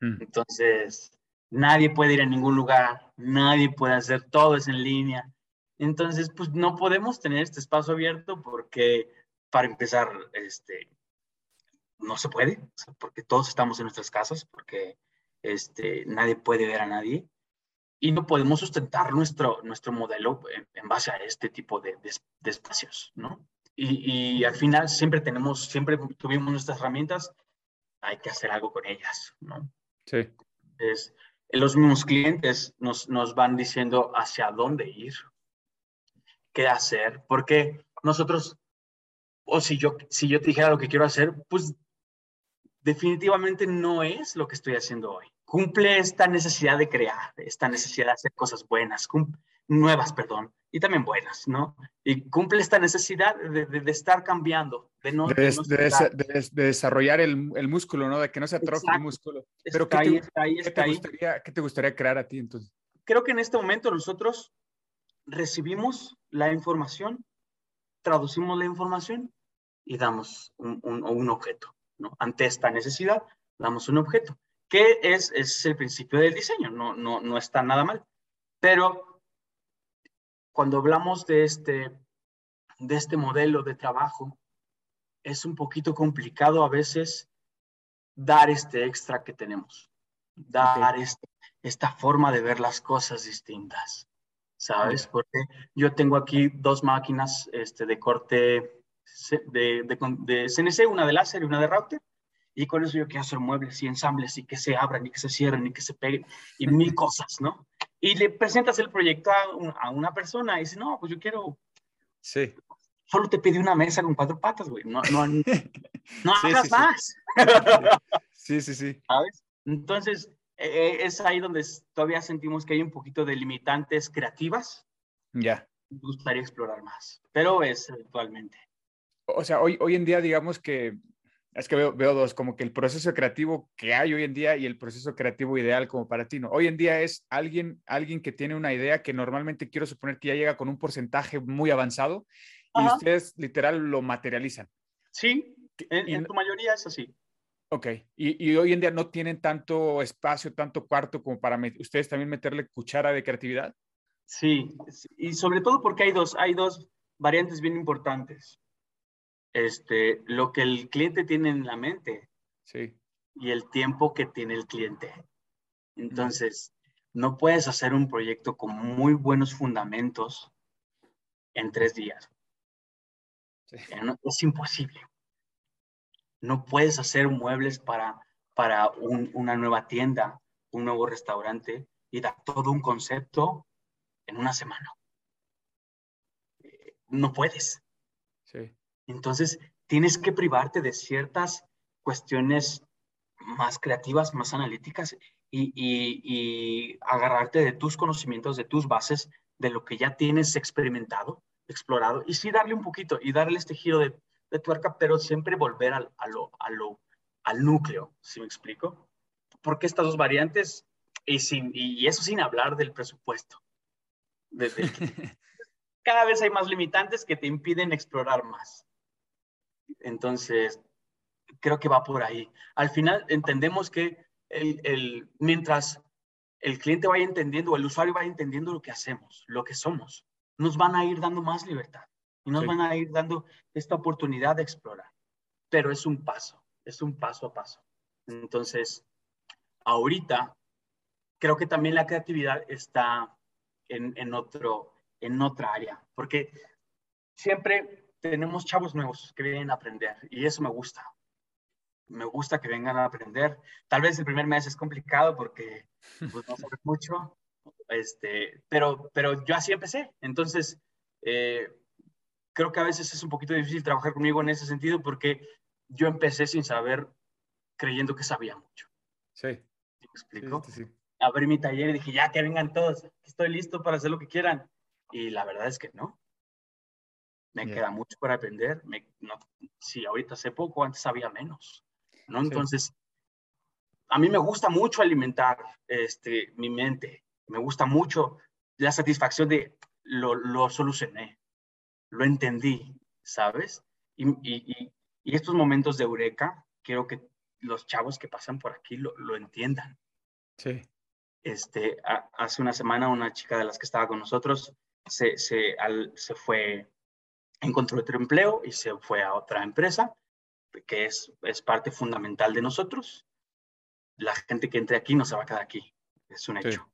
Mm. Entonces, nadie puede ir a ningún lugar, nadie puede hacer todo es en línea. Entonces, pues no podemos tener este espacio abierto porque, para empezar, este, no se puede, porque todos estamos en nuestras casas, porque este, nadie puede ver a nadie y no podemos sustentar nuestro, nuestro modelo en, base a este tipo de, de, espacios, ¿no? Y, y, al final siempre tenemos, siempre tuvimos nuestras herramientas, hay que hacer algo con ellas, ¿no? Sí. Es, los mismos clientes nos, nos van diciendo hacia dónde ir, qué hacer, porque nosotros, o si yo, si yo te dijera lo que quiero hacer, pues definitivamente no es lo que estoy haciendo hoy cumple esta necesidad de crear, esta necesidad de hacer cosas buenas, nuevas, perdón, y también buenas, ¿no? Y cumple esta necesidad de, de, estar cambiando, de no... De, de desarrollar el, el, músculo, ¿no? De que no se atrofie el músculo. Pero ¿qué, ahí, te, está ahí, ¿qué, te gustaría, ¿qué te gustaría crear a ti entonces? Creo que en este momento nosotros recibimos la información, traducimos la información y damos un, un, un objeto, ¿no? Ante esta necesidad, damos un objeto que es, es el principio del diseño, no, no, no está nada mal. Pero cuando hablamos de este, de este modelo de trabajo, es un poquito complicado a veces dar este extra que tenemos, dar este, esta forma de ver las cosas distintas, ¿sabes? Porque yo tengo aquí dos máquinas este, de corte de, de, de CNC, una de láser y una de router, y con eso yo quiero hacer muebles y ensambles y que se abran y que se cierren y que se peguen y mil cosas, ¿no? Y le presentas el proyecto a, una persona y dice, no, pues yo quiero... Sí. Solo te pide una mesa con cuatro patas, güey. No, no, no hagas más. Sí, sí, sí. ¿Sabes? Entonces, e, e, es ahí donde todavía sentimos que hay un poquito de limitantes creativas. Ya. Me gustaría explorar más, pero es actualmente. O sea, hoy, hoy en día, digamos que es que veo, veo, dos, como que el proceso creativo que hay hoy en día y el proceso creativo ideal como para ti, ¿no? Hoy en día es alguien, alguien que tiene una idea que normalmente quiero suponer que ya llega con un porcentaje muy avanzado y ustedes literal lo materializan. Sí, en, en tu mayoría es así. Ok, y, y, hoy en día no tienen tanto espacio, tanto cuarto como para ustedes también meterle cuchara de creatividad. Sí, y sobre todo porque hay dos, hay dos variantes bien importantes este, lo que el cliente tiene en la mente sí. y el tiempo que tiene el cliente. Entonces, no puedes hacer un proyecto con muy buenos fundamentos en tres días. es imposible. No puedes hacer muebles para, para una nueva tienda, un nuevo restaurante, y dar todo un concepto en una semana. Eh, no puedes. Sí. Entonces, tienes que privarte de ciertas cuestiones más creativas, más analíticas y, y, agarrarte de tus conocimientos, de tus bases, de lo que ya tienes experimentado, explorado, y sí darle un poquito y darle este giro de, de tuerca, pero siempre volver al, a lo, a lo, al núcleo, si me explico? Porque estas dos variantes, y, sin, y eso sin hablar del presupuesto. cada vez hay más limitantes que te impiden explorar más. Entonces, creo que va por ahí. Al final entendemos que el, el, mientras el cliente vaya entendiendo o el usuario vaya entendiendo lo que hacemos, lo que somos, nos van a ir dando más libertad y nos van a ir dando esta oportunidad de explorar. Pero es un paso, es un paso a paso. Entonces, ahorita creo que también la creatividad está en, en, otro, en otra área, porque siempre tenemos chavos nuevos que vienen a aprender y eso me gusta. Me gusta que vengan a aprender. Tal vez el primer mes es complicado porque pues, no sabes mucho, este, pero, pero yo así empecé. Entonces, eh, creo que a veces es un poquito difícil trabajar conmigo en ese sentido porque yo empecé sin saber, creyendo que sabía mucho. Sí. ¿Me explico? Sí, sí, Abrí mi taller y dije, ya que vengan todos, estoy listo para hacer lo que quieran. Y la verdad es que no. Me queda mucho por aprender. Me, no, sí, ahorita sé poco, antes sabía menos. ¿no? Entonces, a mí me gusta mucho alimentar este, mi mente. Me gusta mucho la satisfacción de lo, lo solucioné, lo entendí, ¿sabes? Y, y, y, estos momentos de eureka, quiero que los chavos que pasan por aquí lo, lo entiendan. Sí. Este, hace una semana una chica de las que estaba con nosotros se, se, al, se fue, encontró otro empleo y se fue a otra empresa, que es, es parte fundamental de nosotros. La gente que entre aquí no se va a quedar aquí, es un hecho.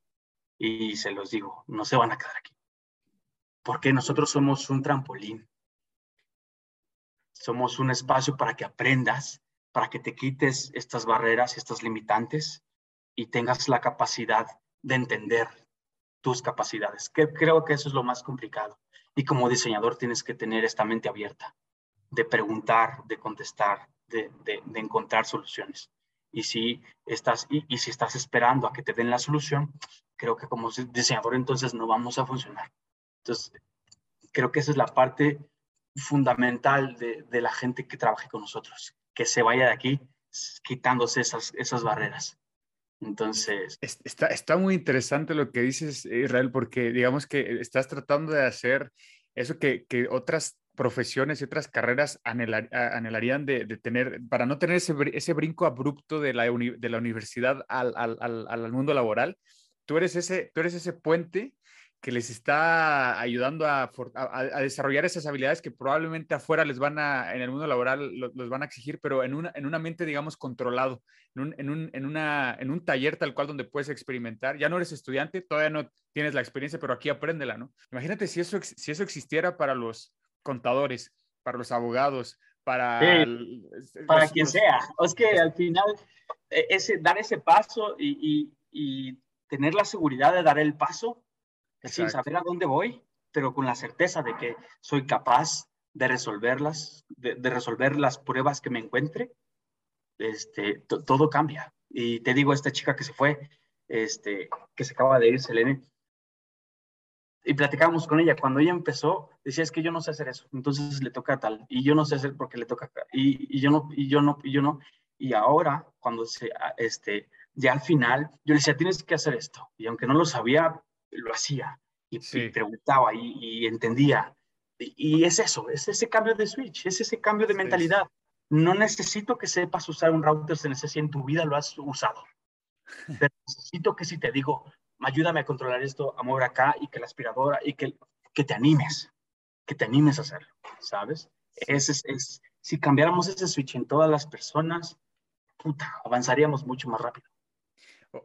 Sí. Y se los digo, no se van a quedar aquí. Porque nosotros somos un trampolín. Somos un espacio para que aprendas, para que te quites estas barreras y estas limitantes y tengas la capacidad de entender tus capacidades. Creo que eso es lo más complicado. Y como diseñador tienes que tener esta mente abierta, de preguntar, de contestar, de, encontrar soluciones. Y si, estás, y si estás esperando a que te den la solución, creo que como diseñador entonces no vamos a funcionar. Entonces, creo que esa es la parte fundamental de, de la gente que trabaje con nosotros, que se vaya de aquí quitándose esas, esas barreras. Entonces... Está, está muy interesante lo que dices, Israel, porque digamos que estás tratando de hacer eso que, que otras profesiones y otras carreras anhelar, anhelarían de, de, tener, para no tener ese, ese brinco abrupto de la, uni, de la universidad al, al, al, al, mundo laboral. Tú eres, ese, tú eres ese puente que les está ayudando a, a, a, desarrollar esas habilidades que probablemente afuera les van a, en el mundo laboral los van a exigir, pero en, una, en un ambiente, digamos, controlado, en un, en, un, en, una, en un taller tal cual donde puedes experimentar. Ya no eres estudiante, todavía no tienes la experiencia, pero aquí apréndela, ¿no? Imagínate si eso, si eso existiera para los contadores, para los abogados, para... Sí, el, para los, quien los... sea. Es que al final, e, ese, dar ese paso y, y, y tener la seguridad de dar el paso sin saber a dónde voy, pero con la certeza de que soy capaz de resolverlas, de, de resolver las pruebas que me encuentre, este, todo cambia. Y te digo, esta chica que se fue, este, que se acaba de ir, Selene, y platicábamos con ella, cuando ella empezó, decía, es que yo no sé hacer eso, entonces le toca tal, y yo no sé hacer porque le toca, y, y yo no, y yo no, y yo no, y ahora, cuando se, este, ya al final, yo le decía, tienes que hacer esto, y aunque no lo sabía, lo hacía y, sí. y preguntaba y, y entendía. Y, y, es eso, es ese cambio de switch, es ese cambio de sí. mentalidad. No necesito que sepas usar un router CNC en tu vida lo has usado. Pero necesito que si te digo, ayúdame a controlar esto, a mover acá y que la aspiradora y que, que te animes, que te animes a hacerlo, ¿sabes? Es, es, si cambiáramos ese switch en todas las personas, puta, avanzaríamos mucho más rápido.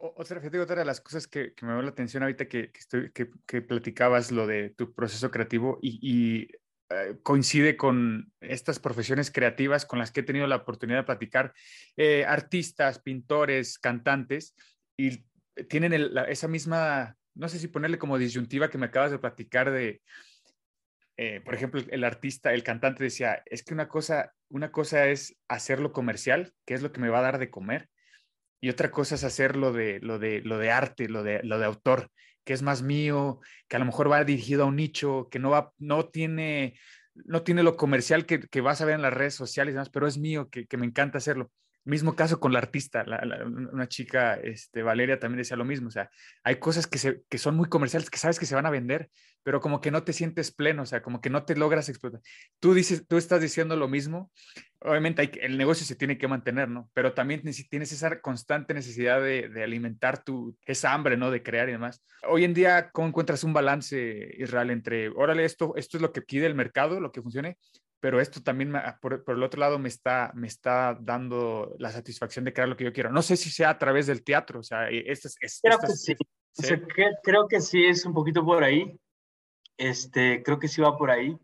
Otra, otra de las cosas que, que me dio la atención ahorita que, que, estoy, que, platicabas lo de tu proceso creativo y, y eh, coincide con estas profesiones creativas con las que he tenido la oportunidad de platicar, eh, artistas, pintores, cantantes, y tienen el- la- esa misma, no sé si ponerle como disyuntiva que me acabas de platicar de, eh, por ejemplo, el artista, el cantante decía, es que una cosa, una cosa es hacerlo comercial, que es lo que me va a dar de comer, y otra cosa es hacer lo de, lo de, lo de arte, lo de, lo de autor, que es más mío, que a lo mejor va dirigido a un nicho, que no, va, no, tiene, no tiene lo comercial que, vas a ver en las redes sociales y demás, pero es mío, que me encanta hacerlo. Mismo caso con la artista, la- la- una chica, este, Valeria, también decía lo mismo, o sea, hay cosas que, se, que son muy comerciales, que sabes que se van a vender, pero como que no te sientes pleno, o sea, como que no te logras explotar. Tú, dices, tú estás diciendo lo mismo, obviamente hay el negocio se tiene que mantener, ¿no? Pero también tienes esa constante necesidad de, de alimentar tu, esa hambre, ¿no? De crear y demás. Hoy en día, ¿cómo encuentras un balance, Israel, entre, órale, esto, esto es lo que pide el mercado, lo que funcione, pero esto también, me- por, por el otro lado, me está, me está dando la satisfacción de crear lo que yo quiero. No sé si sea a través del teatro, o sea, eh, esto es... Creo esto que sí. O sí. sea, que- creo que sí es un poquito por ahí. Este, creo que sí va por ahí.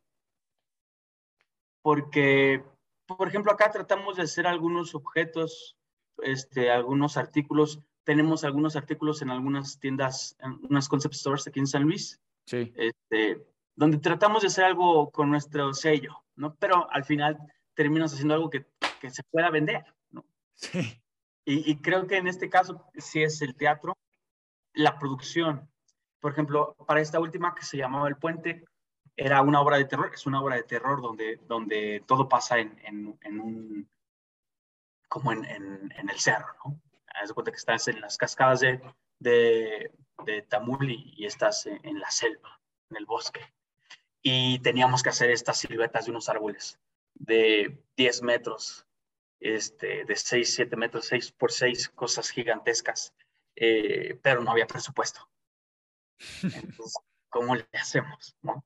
Porque, por ejemplo, acá tratamos de hacer algunos objetos, este, algunos artículos. Tenemos algunos artículos en algunas tiendas, en unas concept stores aquí en San Luis, Sí, este, donde tratamos de hacer algo con nuestro sello, ¿no? Pero al final terminas haciendo algo que, que se pueda vender, ¿no? sí, Y, y creo que en este caso sí es el teatro, la producción. Por ejemplo, para esta última que se llamaba El Puente, era una obra de terror, es una obra de terror donde, donde todo pasa en, en, en un, como en, en, en el cerro, ¿no? Haz de cuenta que estás en las cascadas de, de, de Tamul y, y estás en, en la selva, en el bosque. Y teníamos que hacer estas siluetas de unos árboles de 10 metros, este, de 6, 7 metros, 6 por 6, cosas gigantescas, eh, pero no había presupuesto. Entonces, ¿cómo le hacemos? no?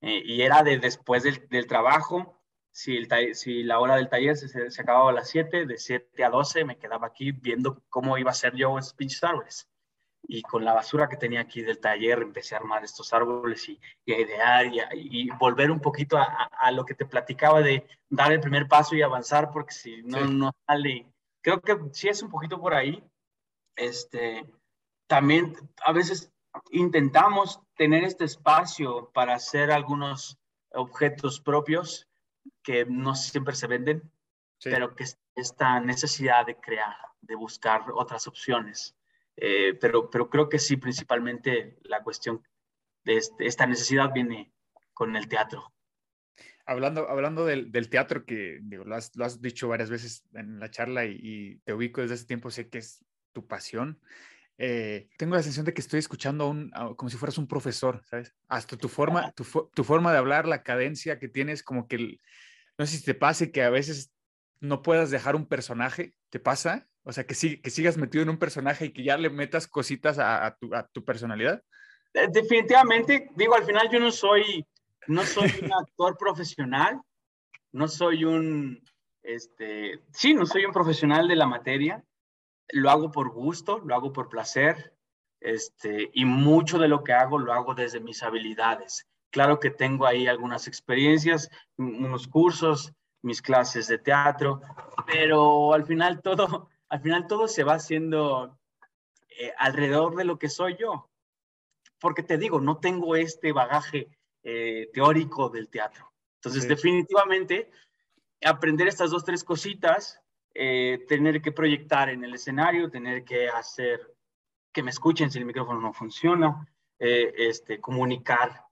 Eh, y era de después del, del trabajo, si, el si la hora del taller se- se acababa a las 7, de 7 a 12 me quedaba aquí viendo cómo iba a ser yo esos pinches árboles. Y con la basura que tenía aquí del taller empecé a armar estos árboles y, y a idear y, a- y volver un poquito a, a- lo que te platicaba de dar el primer paso y avanzar, porque si no, Sí. no sale. Creo que sí es un poquito por ahí. Este, también a veces intentamos tener este espacio para hacer algunos objetos propios que no siempre se venden, sí. pero que es esta necesidad de crear, de buscar otras opciones. Eh, pero, pero creo que sí, principalmente la cuestión de este- esta necesidad viene con el teatro. Hablando, hablando del, del teatro, que lo, has, lo has dicho varias veces en la charla y, y te ubico desde hace tiempo, sé que es tu pasión. eh, tengo la sensación de que estoy escuchando a un, como si fueras un profesor, ¿sabes? Hasta tu forma, tu, tu forma de hablar, la cadencia que tienes, como que, no sé si te pase que a veces no puedas dejar un personaje, ¿te pasa? O sea, que, sí, que sigas metido en un personaje y que ya le metas cositas a, a tu, a tu personalidad. Definitivamente, digo, al final yo no soy, no soy un actor profesional, no soy un, este, sí, no soy un profesional de la materia, lo hago por gusto, lo hago por placer, este, y mucho de lo que hago lo hago desde mis habilidades. Claro que tengo ahí algunas experiencias, un- unos cursos, mis clases de teatro, pero al final todo, al final todo se va haciendo eh, alrededor de lo que soy yo porque te digo, no tengo este bagaje eh, teórico del teatro. Entonces, Sí. definitivamente, aprender estas dos, tres cositas, eh, tener que proyectar en el escenario, tener que hacer que me escuchen si el micrófono no funciona, este, comunicar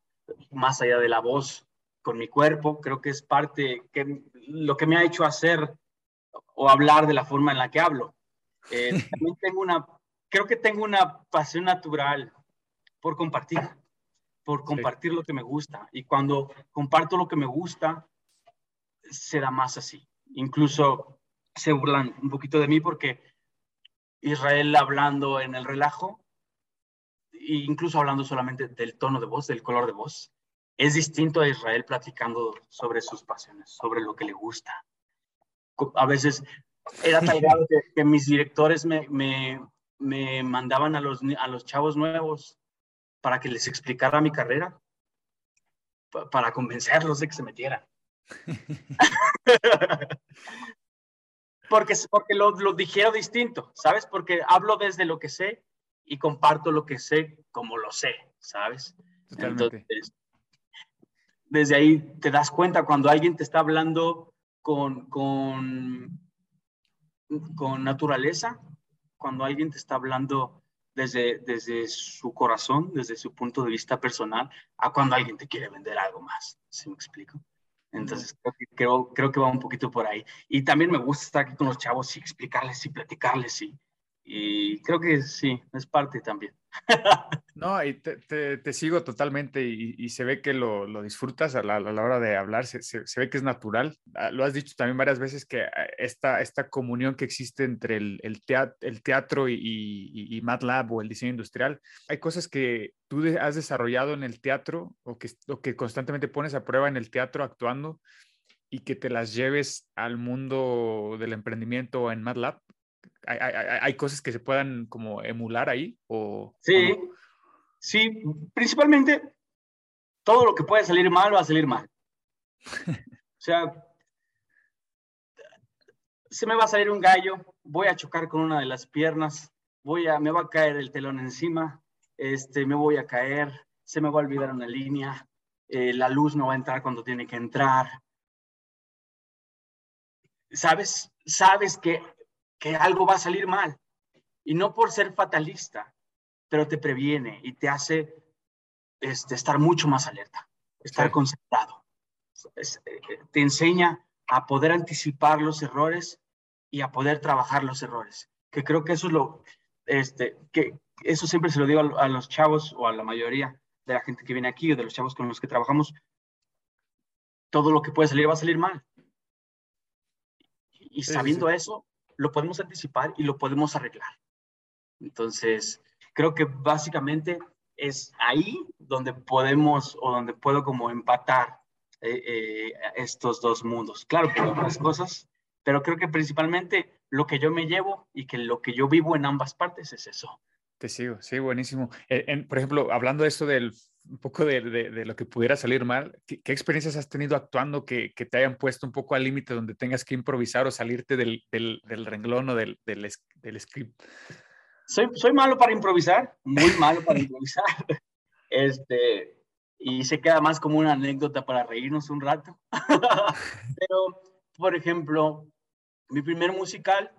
más allá de la voz con mi cuerpo, creo que es parte, que lo que me ha hecho hacer o hablar de la forma en la que hablo. Eh, también tengo una, creo que tengo una pasión natural por compartir, por compartir lo que me gusta. Y cuando comparto lo que me gusta, se da más así. Incluso se burlan un poquito de mí porque Israel hablando en el relajo, e incluso hablando solamente del tono de voz, del color de voz, es distinto a Israel platicando sobre sus pasiones, sobre lo que le gusta. A veces era tal grado que, que mis directores me, me, me mandaban a los, a los chavos nuevos para que les explicara mi carrera, pa- para convencerlos de que se metieran. porque porque lo, lo dijeron distinto, ¿sabes? Porque hablo desde lo que sé y comparto lo que sé como lo sé, ¿sabes? Totalmente. Entonces, desde ahí te das cuenta cuando alguien te está hablando con, con, con naturaleza, cuando alguien te está hablando desde, desde su corazón, desde su punto de vista personal, a cuando alguien te quiere vender algo más, ¿sí me explico? Entonces, creo que, creo, creo que va un poquito por ahí. Y también me gusta estar aquí con los chavos y explicarles y platicarles y, y creo que sí, es parte también. No, y te, te, te sigo totalmente y, y, se ve que lo, lo disfrutas a la, a la, hora de hablar, se, se, se, ve que es natural. Ah, lo has dicho también varias veces que ah, esta, esta comunión que existe entre el, el, teatro, el teatro y, y, y, MATLAB o el diseño industrial, hay cosas que tú has desarrollado en el teatro o que, o que constantemente pones a prueba en el teatro actuando y que te las lleves al mundo del emprendimiento en MATLAB. Hay, hay, hay, cosas que se puedan como emular ahí o sí o no? sí principalmente todo lo que puede salir mal va a salir mal. O sea se me va a salir un gallo voy a chocar con una de las piernas voy a me va a caer el telón encima este me voy a caer se me va a olvidar una línea eh, la luz no va a entrar cuando tiene que entrar. Sabes sabes que que algo va a salir mal. Y no por ser fatalista, pero te previene y te hace este, estar mucho más alerta, estar sí. concentrado. Es, eh, te enseña a poder anticipar los errores y a poder trabajar los errores. Que creo que eso es lo, este, que eso siempre se lo digo a, a los chavos o a la mayoría de la gente que viene aquí o de los chavos con los que trabajamos. Todo lo que puede salir va a salir mal. Y sabiendo sí, sí. eso, lo podemos anticipar y lo podemos arreglar. Entonces, creo que básicamente es ahí donde podemos o donde puedo como empatar eh, eh, estos dos mundos. Claro, por otras cosas, pero creo que principalmente lo que yo me llevo y que lo que yo vivo en ambas partes es eso. Te sigo, sí, buenísimo. Eh, por ejemplo, hablando de esto del un poco de, de, lo que pudiera salir mal, ¿qué, experiencias has tenido actuando que, que, te hayan puesto un poco al límite donde tengas que improvisar o salirte del, del, del renglón o del, del, script? Soy, soy malo para improvisar, muy malo para improvisar. Este, y se queda más como una anécdota para reírnos un rato. Pero, por ejemplo, mi primer musical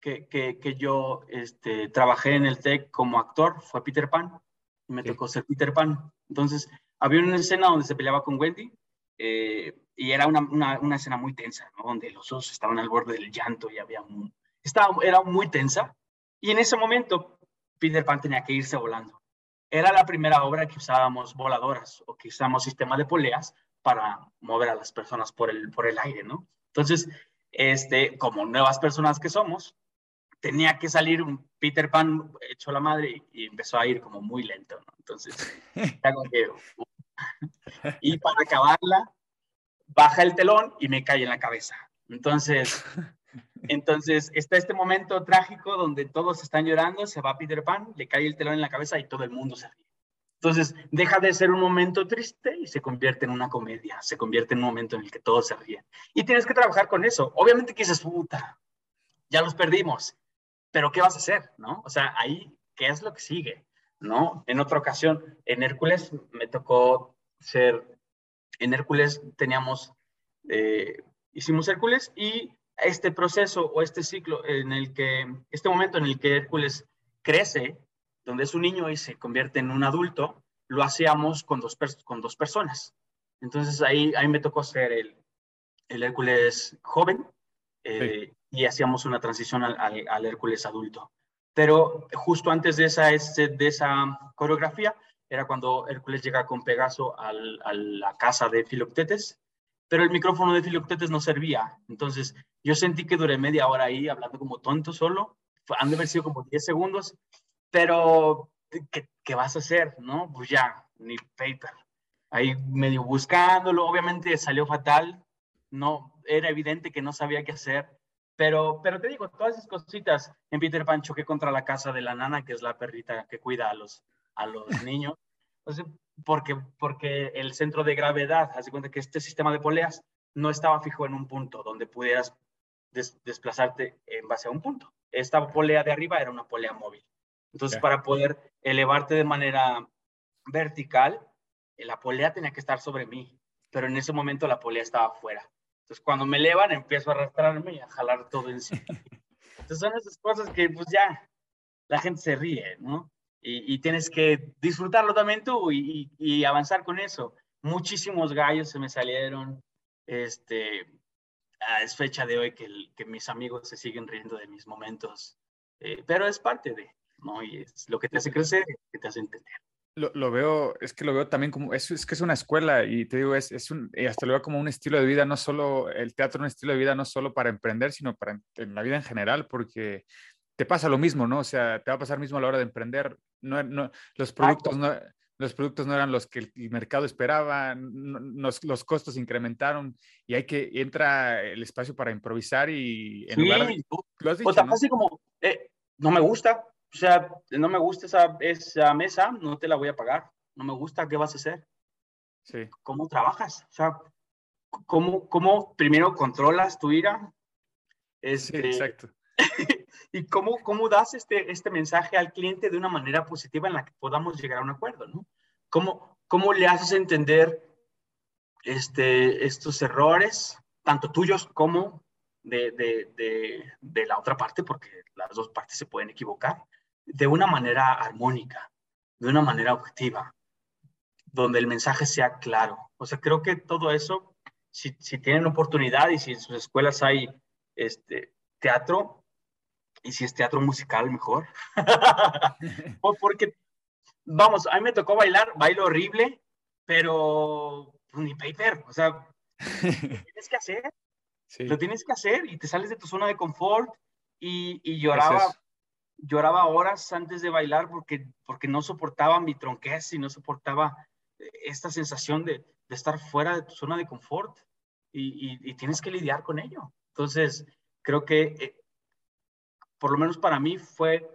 que, que, que yo este, trabajé en el TEC como actor fue Peter Pan y me sí. tocó ser Peter Pan. Entonces, había una escena donde se peleaba con Wendy eh, y era una, una, una, escena muy tensa, ¿no? donde los dos estaban al borde del llanto y había un, estaba, era muy tensa. Y en ese momento, Peter Pan tenía que irse volando. Era la primera obra que usábamos voladoras o que usábamos sistema de poleas para mover a las personas por el, por el aire, ¿no? Entonces, este, como nuevas personas que somos, tenía que salir un Peter Pan hecho la madre y, empezó a ir como muy lento, ¿no? Entonces, y para acabarla, baja el telón y me cae en la cabeza. Entonces, entonces está este momento trágico donde todos están llorando, se va Peter Pan, le cae el telón en la cabeza y todo el mundo se ríe. Entonces, deja de ser un momento triste y se convierte en una comedia, se convierte en un momento en el que todos se ríen. Y tienes que trabajar con eso. Obviamente que dices, puta, ya los perdimos pero ¿qué vas a hacer? ¿No? O sea, ahí, ¿qué es lo que sigue? ¿No? En otra ocasión, en Hércules me tocó ser, en Hércules teníamos, eh, hicimos Hércules y este proceso o este ciclo en el que, este momento en el que Hércules crece, donde es un niño y se convierte en un adulto, lo hacíamos con dos, con dos personas. Entonces ahí, ahí me tocó ser el, el Hércules joven eh, sí y hacíamos una transición al, al, al, Hércules adulto. Pero justo antes de esa, de esa coreografía era cuando Hércules llega con Pegaso al, a la casa de Filoctetes, pero el micrófono de Filoctetes no servía. Entonces yo sentí que duré media hora ahí hablando como tonto solo, han de haber sido como 10 segundos, pero ¿qué, ¿qué, vas a hacer? ¿No? Pues ya, ni paper. Ahí medio buscándolo, obviamente salió fatal, no, era evidente que no sabía qué hacer pero, pero te digo, todas esas cositas en Peter Pan choqué contra la casa de la nana, que es la perrita que cuida a los, a los niños. Entonces, porque, porque el centro de gravedad, hace cuenta que este sistema de poleas no estaba fijo en un punto donde pudieras des, desplazarte en base a un punto. Esta polea de arriba era una polea móvil. Entonces, para poder elevarte de manera vertical, la polea tenía que estar sobre mí, pero en ese momento la polea estaba afuera. Entonces, cuando me elevan, empiezo a arrastrarme y a jalar todo encima. Entonces, son esas cosas que, pues ya, la gente se ríe, ¿no? Y, y tienes que disfrutarlo también tú y, y- y avanzar con eso. Muchísimos gallos se me salieron. Este, ah, es fecha de hoy que, el- que mis amigos se siguen riendo de mis momentos, eh, pero es parte de, ¿no? Y es lo que te hace crecer, que te hace entender. Lo, lo veo, es que lo veo también como, es, es que es una escuela y te digo, es, es un, y hasta lo veo como un estilo de vida, no solo, el teatro un estilo de vida, no solo para emprender, sino para en, la vida en general, porque te pasa lo mismo, ¿no? O sea, te va a pasar mismo a la hora de emprender. No, no, los productos no, los productos no eran los que el, mercado esperaba, no- los costos incrementaron y hay que, entra el espacio para improvisar y en lugar de, Sí, tú- lo has o dicho, tan ¿no? fácil como, eh, no me gusta, o sea, no me gusta esa, esa mesa, no te la voy a pagar, no me gusta, ¿qué vas a hacer? Sí, ¿Cómo trabajas? O sea, ¿cómo, cómo primero controlas tu ira? sí, Este, exacto. y cómo, cómo das este, este mensaje al cliente de una manera positiva en la que podamos llegar a un acuerdo, ¿no? ¿Cómo, cómo le haces entender este, estos errores, tanto tuyos como de, de, de, de la otra parte, porque las dos partes se pueden equivocar, de una manera armónica, de una manera objetiva, donde el mensaje sea claro. O sea, creo que todo eso, si, si tienen oportunidad y si en sus escuelas hay este, teatro, y si es teatro musical, mejor. Porque, vamos, a mí me tocó bailar, bailo horrible, pero pues, ni paper, o sea, lo tienes que hacer, Sí, lo tienes que hacer y te sales de tu zona de confort y, y lloraba. Lloraba horas antes de bailar porque, porque no soportaba mi tronquez y no soportaba eh, esta sensación de, de estar fuera de tu zona de confort y, y- y tienes que lidiar con ello. Entonces, creo que eh, por lo menos para mí fue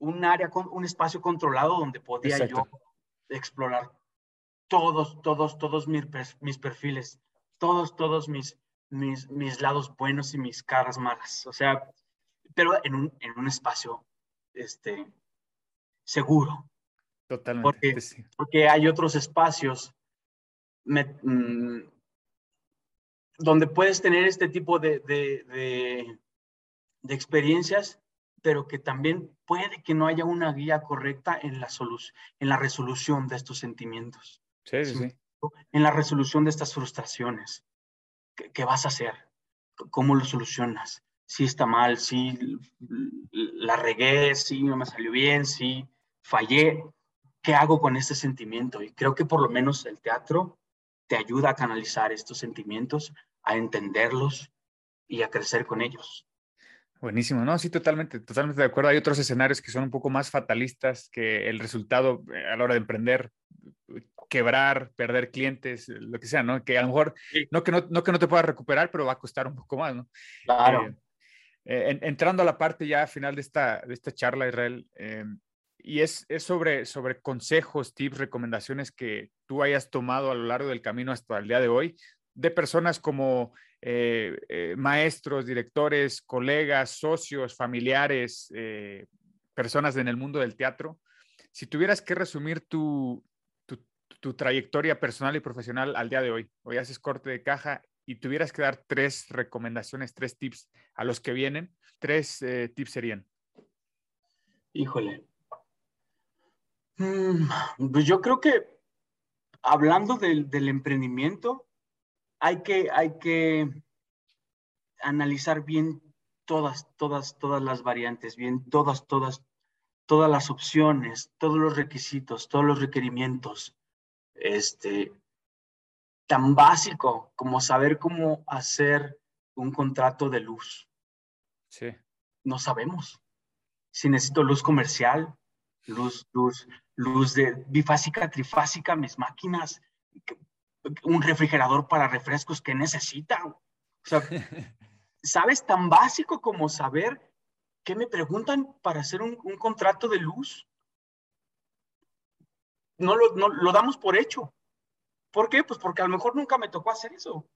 un área, con, un espacio controlado donde podía Exacto. yo explorar todos, todos, todos mis, mis perfiles, todos, todos mis, mis, mis lados buenos y mis caras malas. O sea, pero en un, en un espacio este, seguro, Totalmente. porque- sí. porque hay otros espacios me- mm, donde puedes tener este tipo de, de, de- de experiencias, pero que también puede que no haya una guía correcta en la, solu- en la resolución de estos sentimientos, Sí, sí, Sí. sí. en la resolución de estas frustraciones. ¿Qué, qué vas a hacer? ¿Cómo lo solucionas? Si está mal, si l- la regué, si no me salió bien, si fallé. ¿Qué hago con este sentimiento? Y creo que por lo menos el teatro te ayuda a canalizar estos sentimientos, a entenderlos y a crecer con ellos. Buenísimo, no, sí, totalmente, totalmente de acuerdo. Hay otros escenarios que son un poco más fatalistas que el resultado eh, a la hora de emprender, quebrar, perder clientes, lo que sea, ¿no? Que a lo mejor, Sí. no que no, no que no te puedas recuperar, pero va a costar un poco más, ¿no? Claro. Eh, eh, en- entrando a la parte ya final de esta, de esta charla, Israel, eh, y es, es sobre, sobre consejos, tips, recomendaciones que tú hayas tomado a lo largo del camino hasta el día de hoy, de personas como eh, maestros, directores, colegas, socios, familiares, personas en el mundo del teatro. Si tuvieras que resumir tu, tu, tu trayectoria personal y profesional al día de hoy, hoy haces corte de caja y tuvieras que dar tres recomendaciones, tres tips a los que vienen, tres eh, tips serían. Híjole. Mm, pues yo creo que hablando del, del emprendimiento, hay que, hay que analizar bien todas, todas, todas las variantes, bien todas, todas, todas las opciones, todos los requisitos, todos los requerimientos. Este, tan básico como saber cómo hacer un contrato de luz. Sí, No sabemos. Si necesito luz comercial, luz, luz, luz de bifásica, trifásica, mis máquinas, un refrigerador para refrescos que necesita. O sea, ¿sabes tan básico como saber qué me preguntan para hacer un, un contrato de luz? No lo, no lo damos por hecho. ¿Por qué? Pues porque a lo mejor nunca me tocó hacer eso.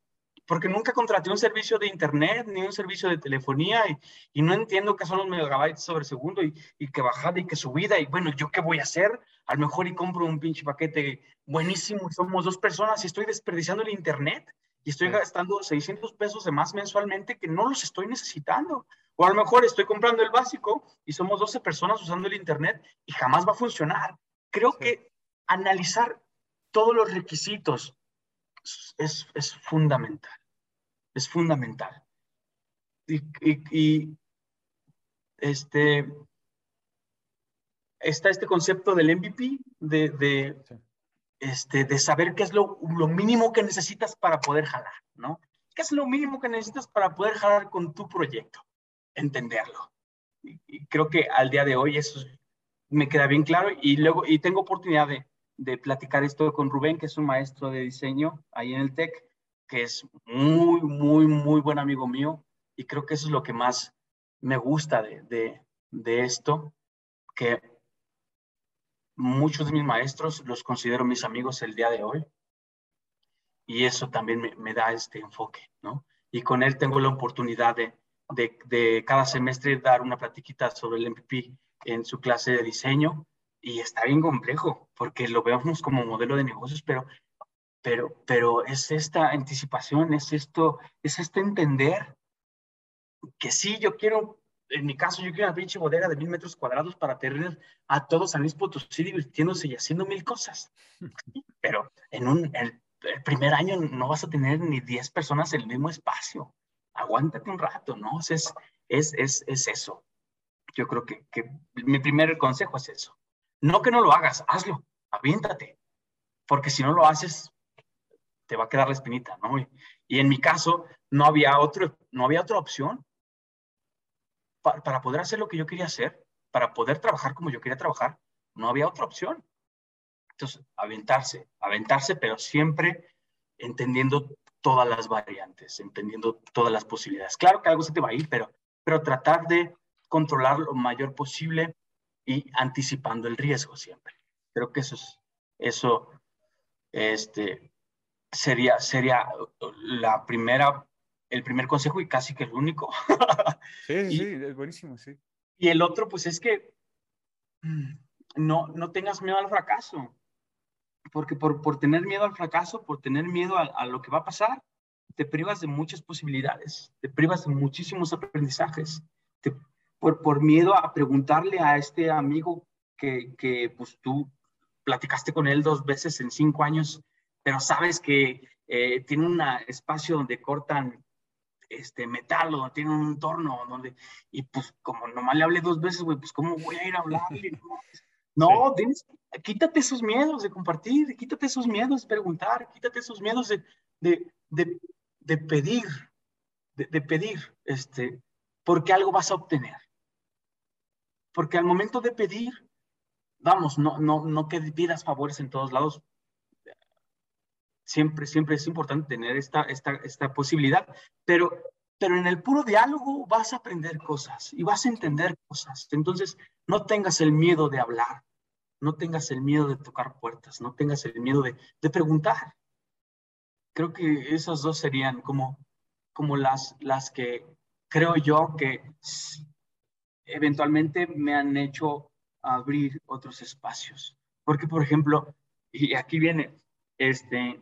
porque nunca contraté un servicio de internet ni un servicio de telefonía y, y no entiendo qué son los megabytes sobre segundo y, y que bajada y que subida y bueno, ¿yo qué voy a hacer? A lo mejor y compro un pinche paquete buenísimo y somos dos personas y estoy desperdiciando el internet y estoy gastando 600 pesos de más mensualmente que no los estoy necesitando. O a lo mejor estoy comprando el básico y somos 12 personas usando el internet y jamás va a funcionar. Creo que analizar todos los requisitos es, es fundamental. Es fundamental. Y, y, y, este, está este concepto del MVP, de, de, sí. este, de saber qué es lo, lo, mínimo que necesitas para poder jalar, ¿no? ¿Qué es lo mínimo que necesitas para poder jalar con tu proyecto? Entenderlo. Y, y creo que al día de hoy eso me queda bien claro y luego, y tengo oportunidad de, de platicar esto con Rubén, que es un maestro de diseño ahí en el TEC, que es muy, muy, muy buen amigo mío. Y creo que eso es lo que más me gusta de, de, esto, que muchos de mis maestros los considero mis amigos el día de hoy. Y eso también me, me da este enfoque, ¿no? Y con él tengo la oportunidad de, de, de cada semestre dar una platiquita sobre el MVP en su clase de diseño y está bien complejo porque lo vemos como modelo de negocios, pero, pero, pero es esta anticipación, es esto, es este entender que sí, yo quiero, en mi caso, yo quiero una pinche bodega de mil metros cuadrados para tener a todos al mismo Potosí divirtiéndose y haciendo mil cosas. Pero en un, el, el primer año no vas a tener ni 10 personas en el mismo espacio. Aguántate un rato, ¿no? Es, es, es, es eso. Yo creo que, que mi primer consejo es eso. No que no lo hagas, hazlo, aviéntate, porque si no lo haces, te va a quedar la espinita, ¿no? Y, y en mi caso, no había, otro, no había otra opción para, para, poder hacer lo que yo quería hacer, para poder trabajar como yo quería trabajar, no había otra opción. Entonces, aventarse, aventarse, pero siempre entendiendo todas las variantes, entendiendo todas las posibilidades. Claro que algo se te va a ir, pero, pero tratar de controlar lo mayor posible y anticipando el riesgo siempre. Creo que eso es, eso este, sería, sería la primera, el primer consejo y casi que el único. sí, y, sí, es buenísimo, sí. Y el otro, pues es que no, no tengas miedo al fracaso, porque por, por tener miedo al fracaso, por tener miedo a, a lo que va a pasar, te privas de muchas posibilidades, te privas de muchísimos aprendizajes, por, por miedo a preguntarle a este amigo que, que pues tú platicaste con él dos veces en cinco años, pero sabes que eh, tiene un espacio donde cortan este metal o tiene un entorno donde, y pues como nomás le hablé dos veces, güey, pues cómo voy a ir a hablarle. No, sí. tienes, quítate esos miedos de compartir, quítate esos miedos de preguntar, quítate esos miedos de, de, de, de pedir, de, de, pedir, este, porque algo vas a obtener. Porque al momento de pedir, vamos, no, no, no que pidas favores en todos lados. Siempre, siempre es importante tener esta, esta, esta posibilidad, pero, pero en el puro diálogo vas a aprender cosas y vas a entender cosas. Entonces, no tengas el miedo de hablar, no tengas el miedo de tocar puertas, no tengas el miedo de, de preguntar. Creo que esas dos serían como, como las, las que creo yo que eventualmente me han hecho abrir otros espacios. Porque, por ejemplo, y aquí viene, este,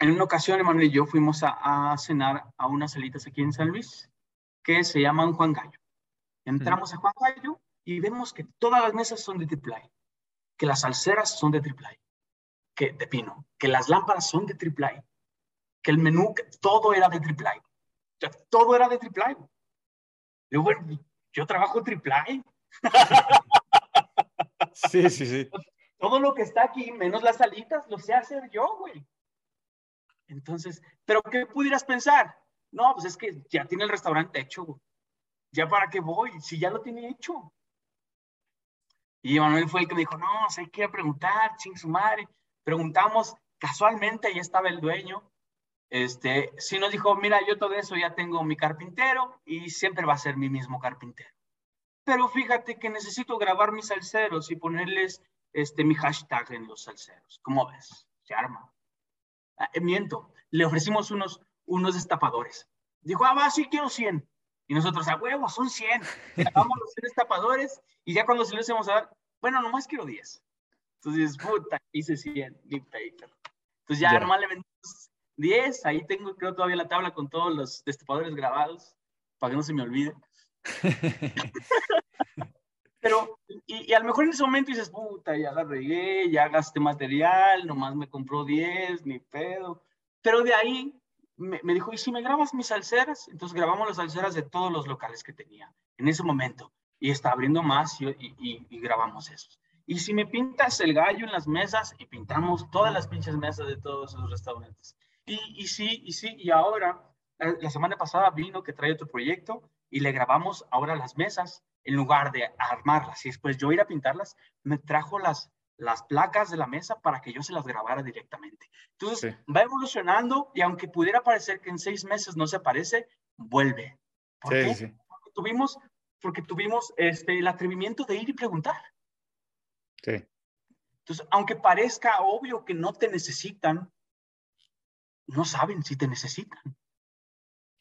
en una ocasión, Emanuel y yo fuimos a, a, cenar a unas salitas aquí en San Luis que se llaman Juan Gallo. Entramos uh -huh. a Juan Gallo y vemos que todas las mesas son de triple que las alceras son de triple que de pino, que las lámparas son de triple que el menú, que todo era de triple o sea, todo era de triple bueno, yo trabajo triple Sí, sí, sí. Todo lo que está aquí, menos las alitas, lo sé hacer yo, güey. Entonces, ¿pero qué pudieras pensar? No, pues es que ya tiene el restaurante hecho, güey. ¿Ya para qué voy? Si ya lo tiene hecho. Y Manuel fue el que me dijo, no, sea, hay que preguntar, ching su madre. Preguntamos, casualmente ahí estaba el dueño. Este, sí nos dijo, mira, yo todo eso ya tengo mi carpintero y siempre va a ser mi mismo carpintero. Pero fíjate que necesito grabar mis salseros y ponerles este, mi hashtag en los salseros. ¿Cómo ves? Se arma. Ah, miento, le ofrecimos unos, unos destapadores. Dijo, ah, va, sí, quiero 100. Y nosotros, a huevo, son 100. Grabamos los 100 destapadores y ya cuando se los íbamos a dar, bueno, nomás quiero 10. Entonces, puta, hice 100, ni paper. Entonces ya, Ya. nomás le vendimos 10. Ahí tengo, creo, todavía la tabla con todos los destapadores grabados para que no se me olvide. Pero, y, y a lo mejor en ese momento dices, puta, ya la regué, ya gasté material, nomás me compró 10, ni pedo. Pero de ahí me, me dijo, ¿y si me grabas mis salseras? Entonces grabamos las salseras de todos los locales que tenía en ese momento. Y está abriendo más y, y- y- y grabamos esos. Y si me pintas el gallo en las mesas y pintamos todas las pinches mesas de todos esos restaurantes. Y, y sí, y sí, y ahora, la, la semana pasada vino que trae otro proyecto y le grabamos ahora las mesas en lugar de armarlas y después yo ir a pintarlas, me trajo las, las placas de la mesa para que yo se las grabara directamente. Entonces, Sí. va evolucionando y aunque pudiera parecer que en seis meses no se parece, vuelve. ¿Por Sí, qué? sí, sí. Porque tuvimos, porque tuvimos este, el atrevimiento de ir y preguntar. Sí. Entonces, aunque parezca obvio que no te necesitan, no saben si te necesitan.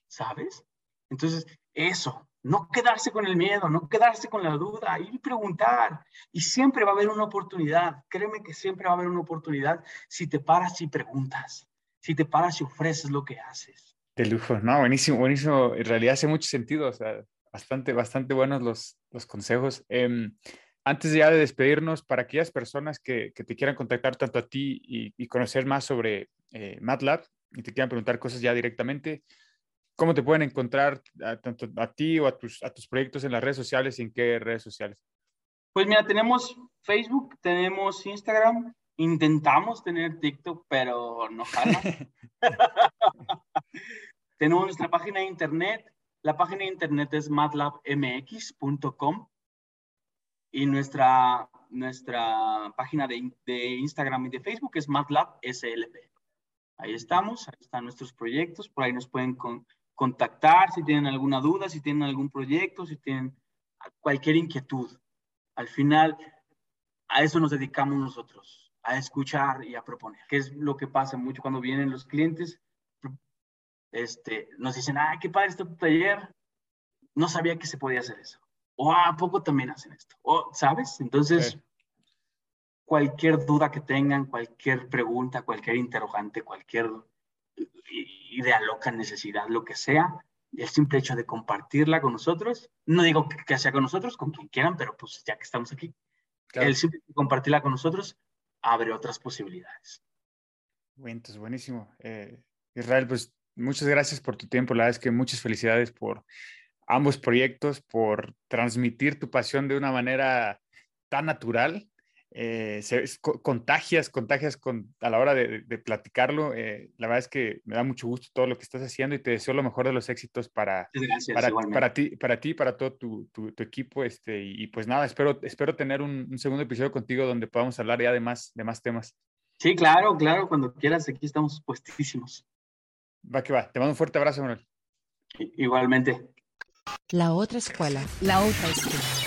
¿Sabes? Entonces, eso, no quedarse con el miedo, no quedarse con la duda, ir y preguntar. Y siempre va a haber una oportunidad. Créeme que siempre va a haber una oportunidad si te paras y preguntas, si te paras y ofreces lo que haces. De lujo, no, buenísimo, buenísimo. En realidad hace mucho sentido, o sea, bastante, bastante buenos los, los consejos. Em, antes ya de despedirnos, para aquellas personas que, que te quieran contactar tanto a ti y, conocer más sobre eh, MATLAB y te quieran preguntar cosas ya directamente, ¿cómo te pueden encontrar a- tanto a ti o a tus, a tus proyectos en las redes sociales y en qué redes sociales? Pues mira, tenemos Facebook, tenemos Instagram, intentamos tener TikTok, pero no jala. tenemos nuestra página de internet. La página de internet es matlabmx.com y nuestra, nuestra página de, de Instagram y de Facebook es matlabslp. Ahí estamos, ahí están nuestros proyectos, por ahí nos pueden con- contactar si tienen alguna duda, si tienen algún proyecto, si tienen cualquier inquietud. Al final, a eso nos dedicamos nosotros, a escuchar y a proponer, que es lo que pasa mucho cuando vienen los clientes. Este, nos dicen, ah, qué padre este taller. No sabía que se podía hacer eso. O "Ah, ¿a poco también hacen esto? O, ¿sabes? Entonces. Cualquier duda que tengan, cualquier pregunta, cualquier interrogante, cualquier idea loca, necesidad, lo que sea, el simple hecho de compartirla con nosotros, no digo que, que sea con nosotros, con quien quieran, pero pues ya que estamos aquí, Claro. el simple hecho de compartirla con nosotros abre otras posibilidades. Bueno, entonces, buenísimo. Eh, Israel, pues muchas gracias por tu tiempo. La verdad es que muchas felicidades por ambos proyectos, por transmitir tu pasión de una manera tan natural. Eh, se- contagias, contagias con, a la hora de, de- platicarlo. Eh, la verdad es que me da mucho gusto todo lo que estás haciendo y te deseo lo mejor de los éxitos para, gracias, para, para ti, para ti, para todo tu, tu- tu equipo. Este, y, y pues nada, espero, espero tener un, un segundo episodio contigo donde podamos hablar ya de más, de más temas. Sí, claro, claro, cuando quieras, aquí estamos puestísimos. Va que va. Te mando un fuerte abrazo, Manuel. Igualmente. La otra escuela. La otra escuela.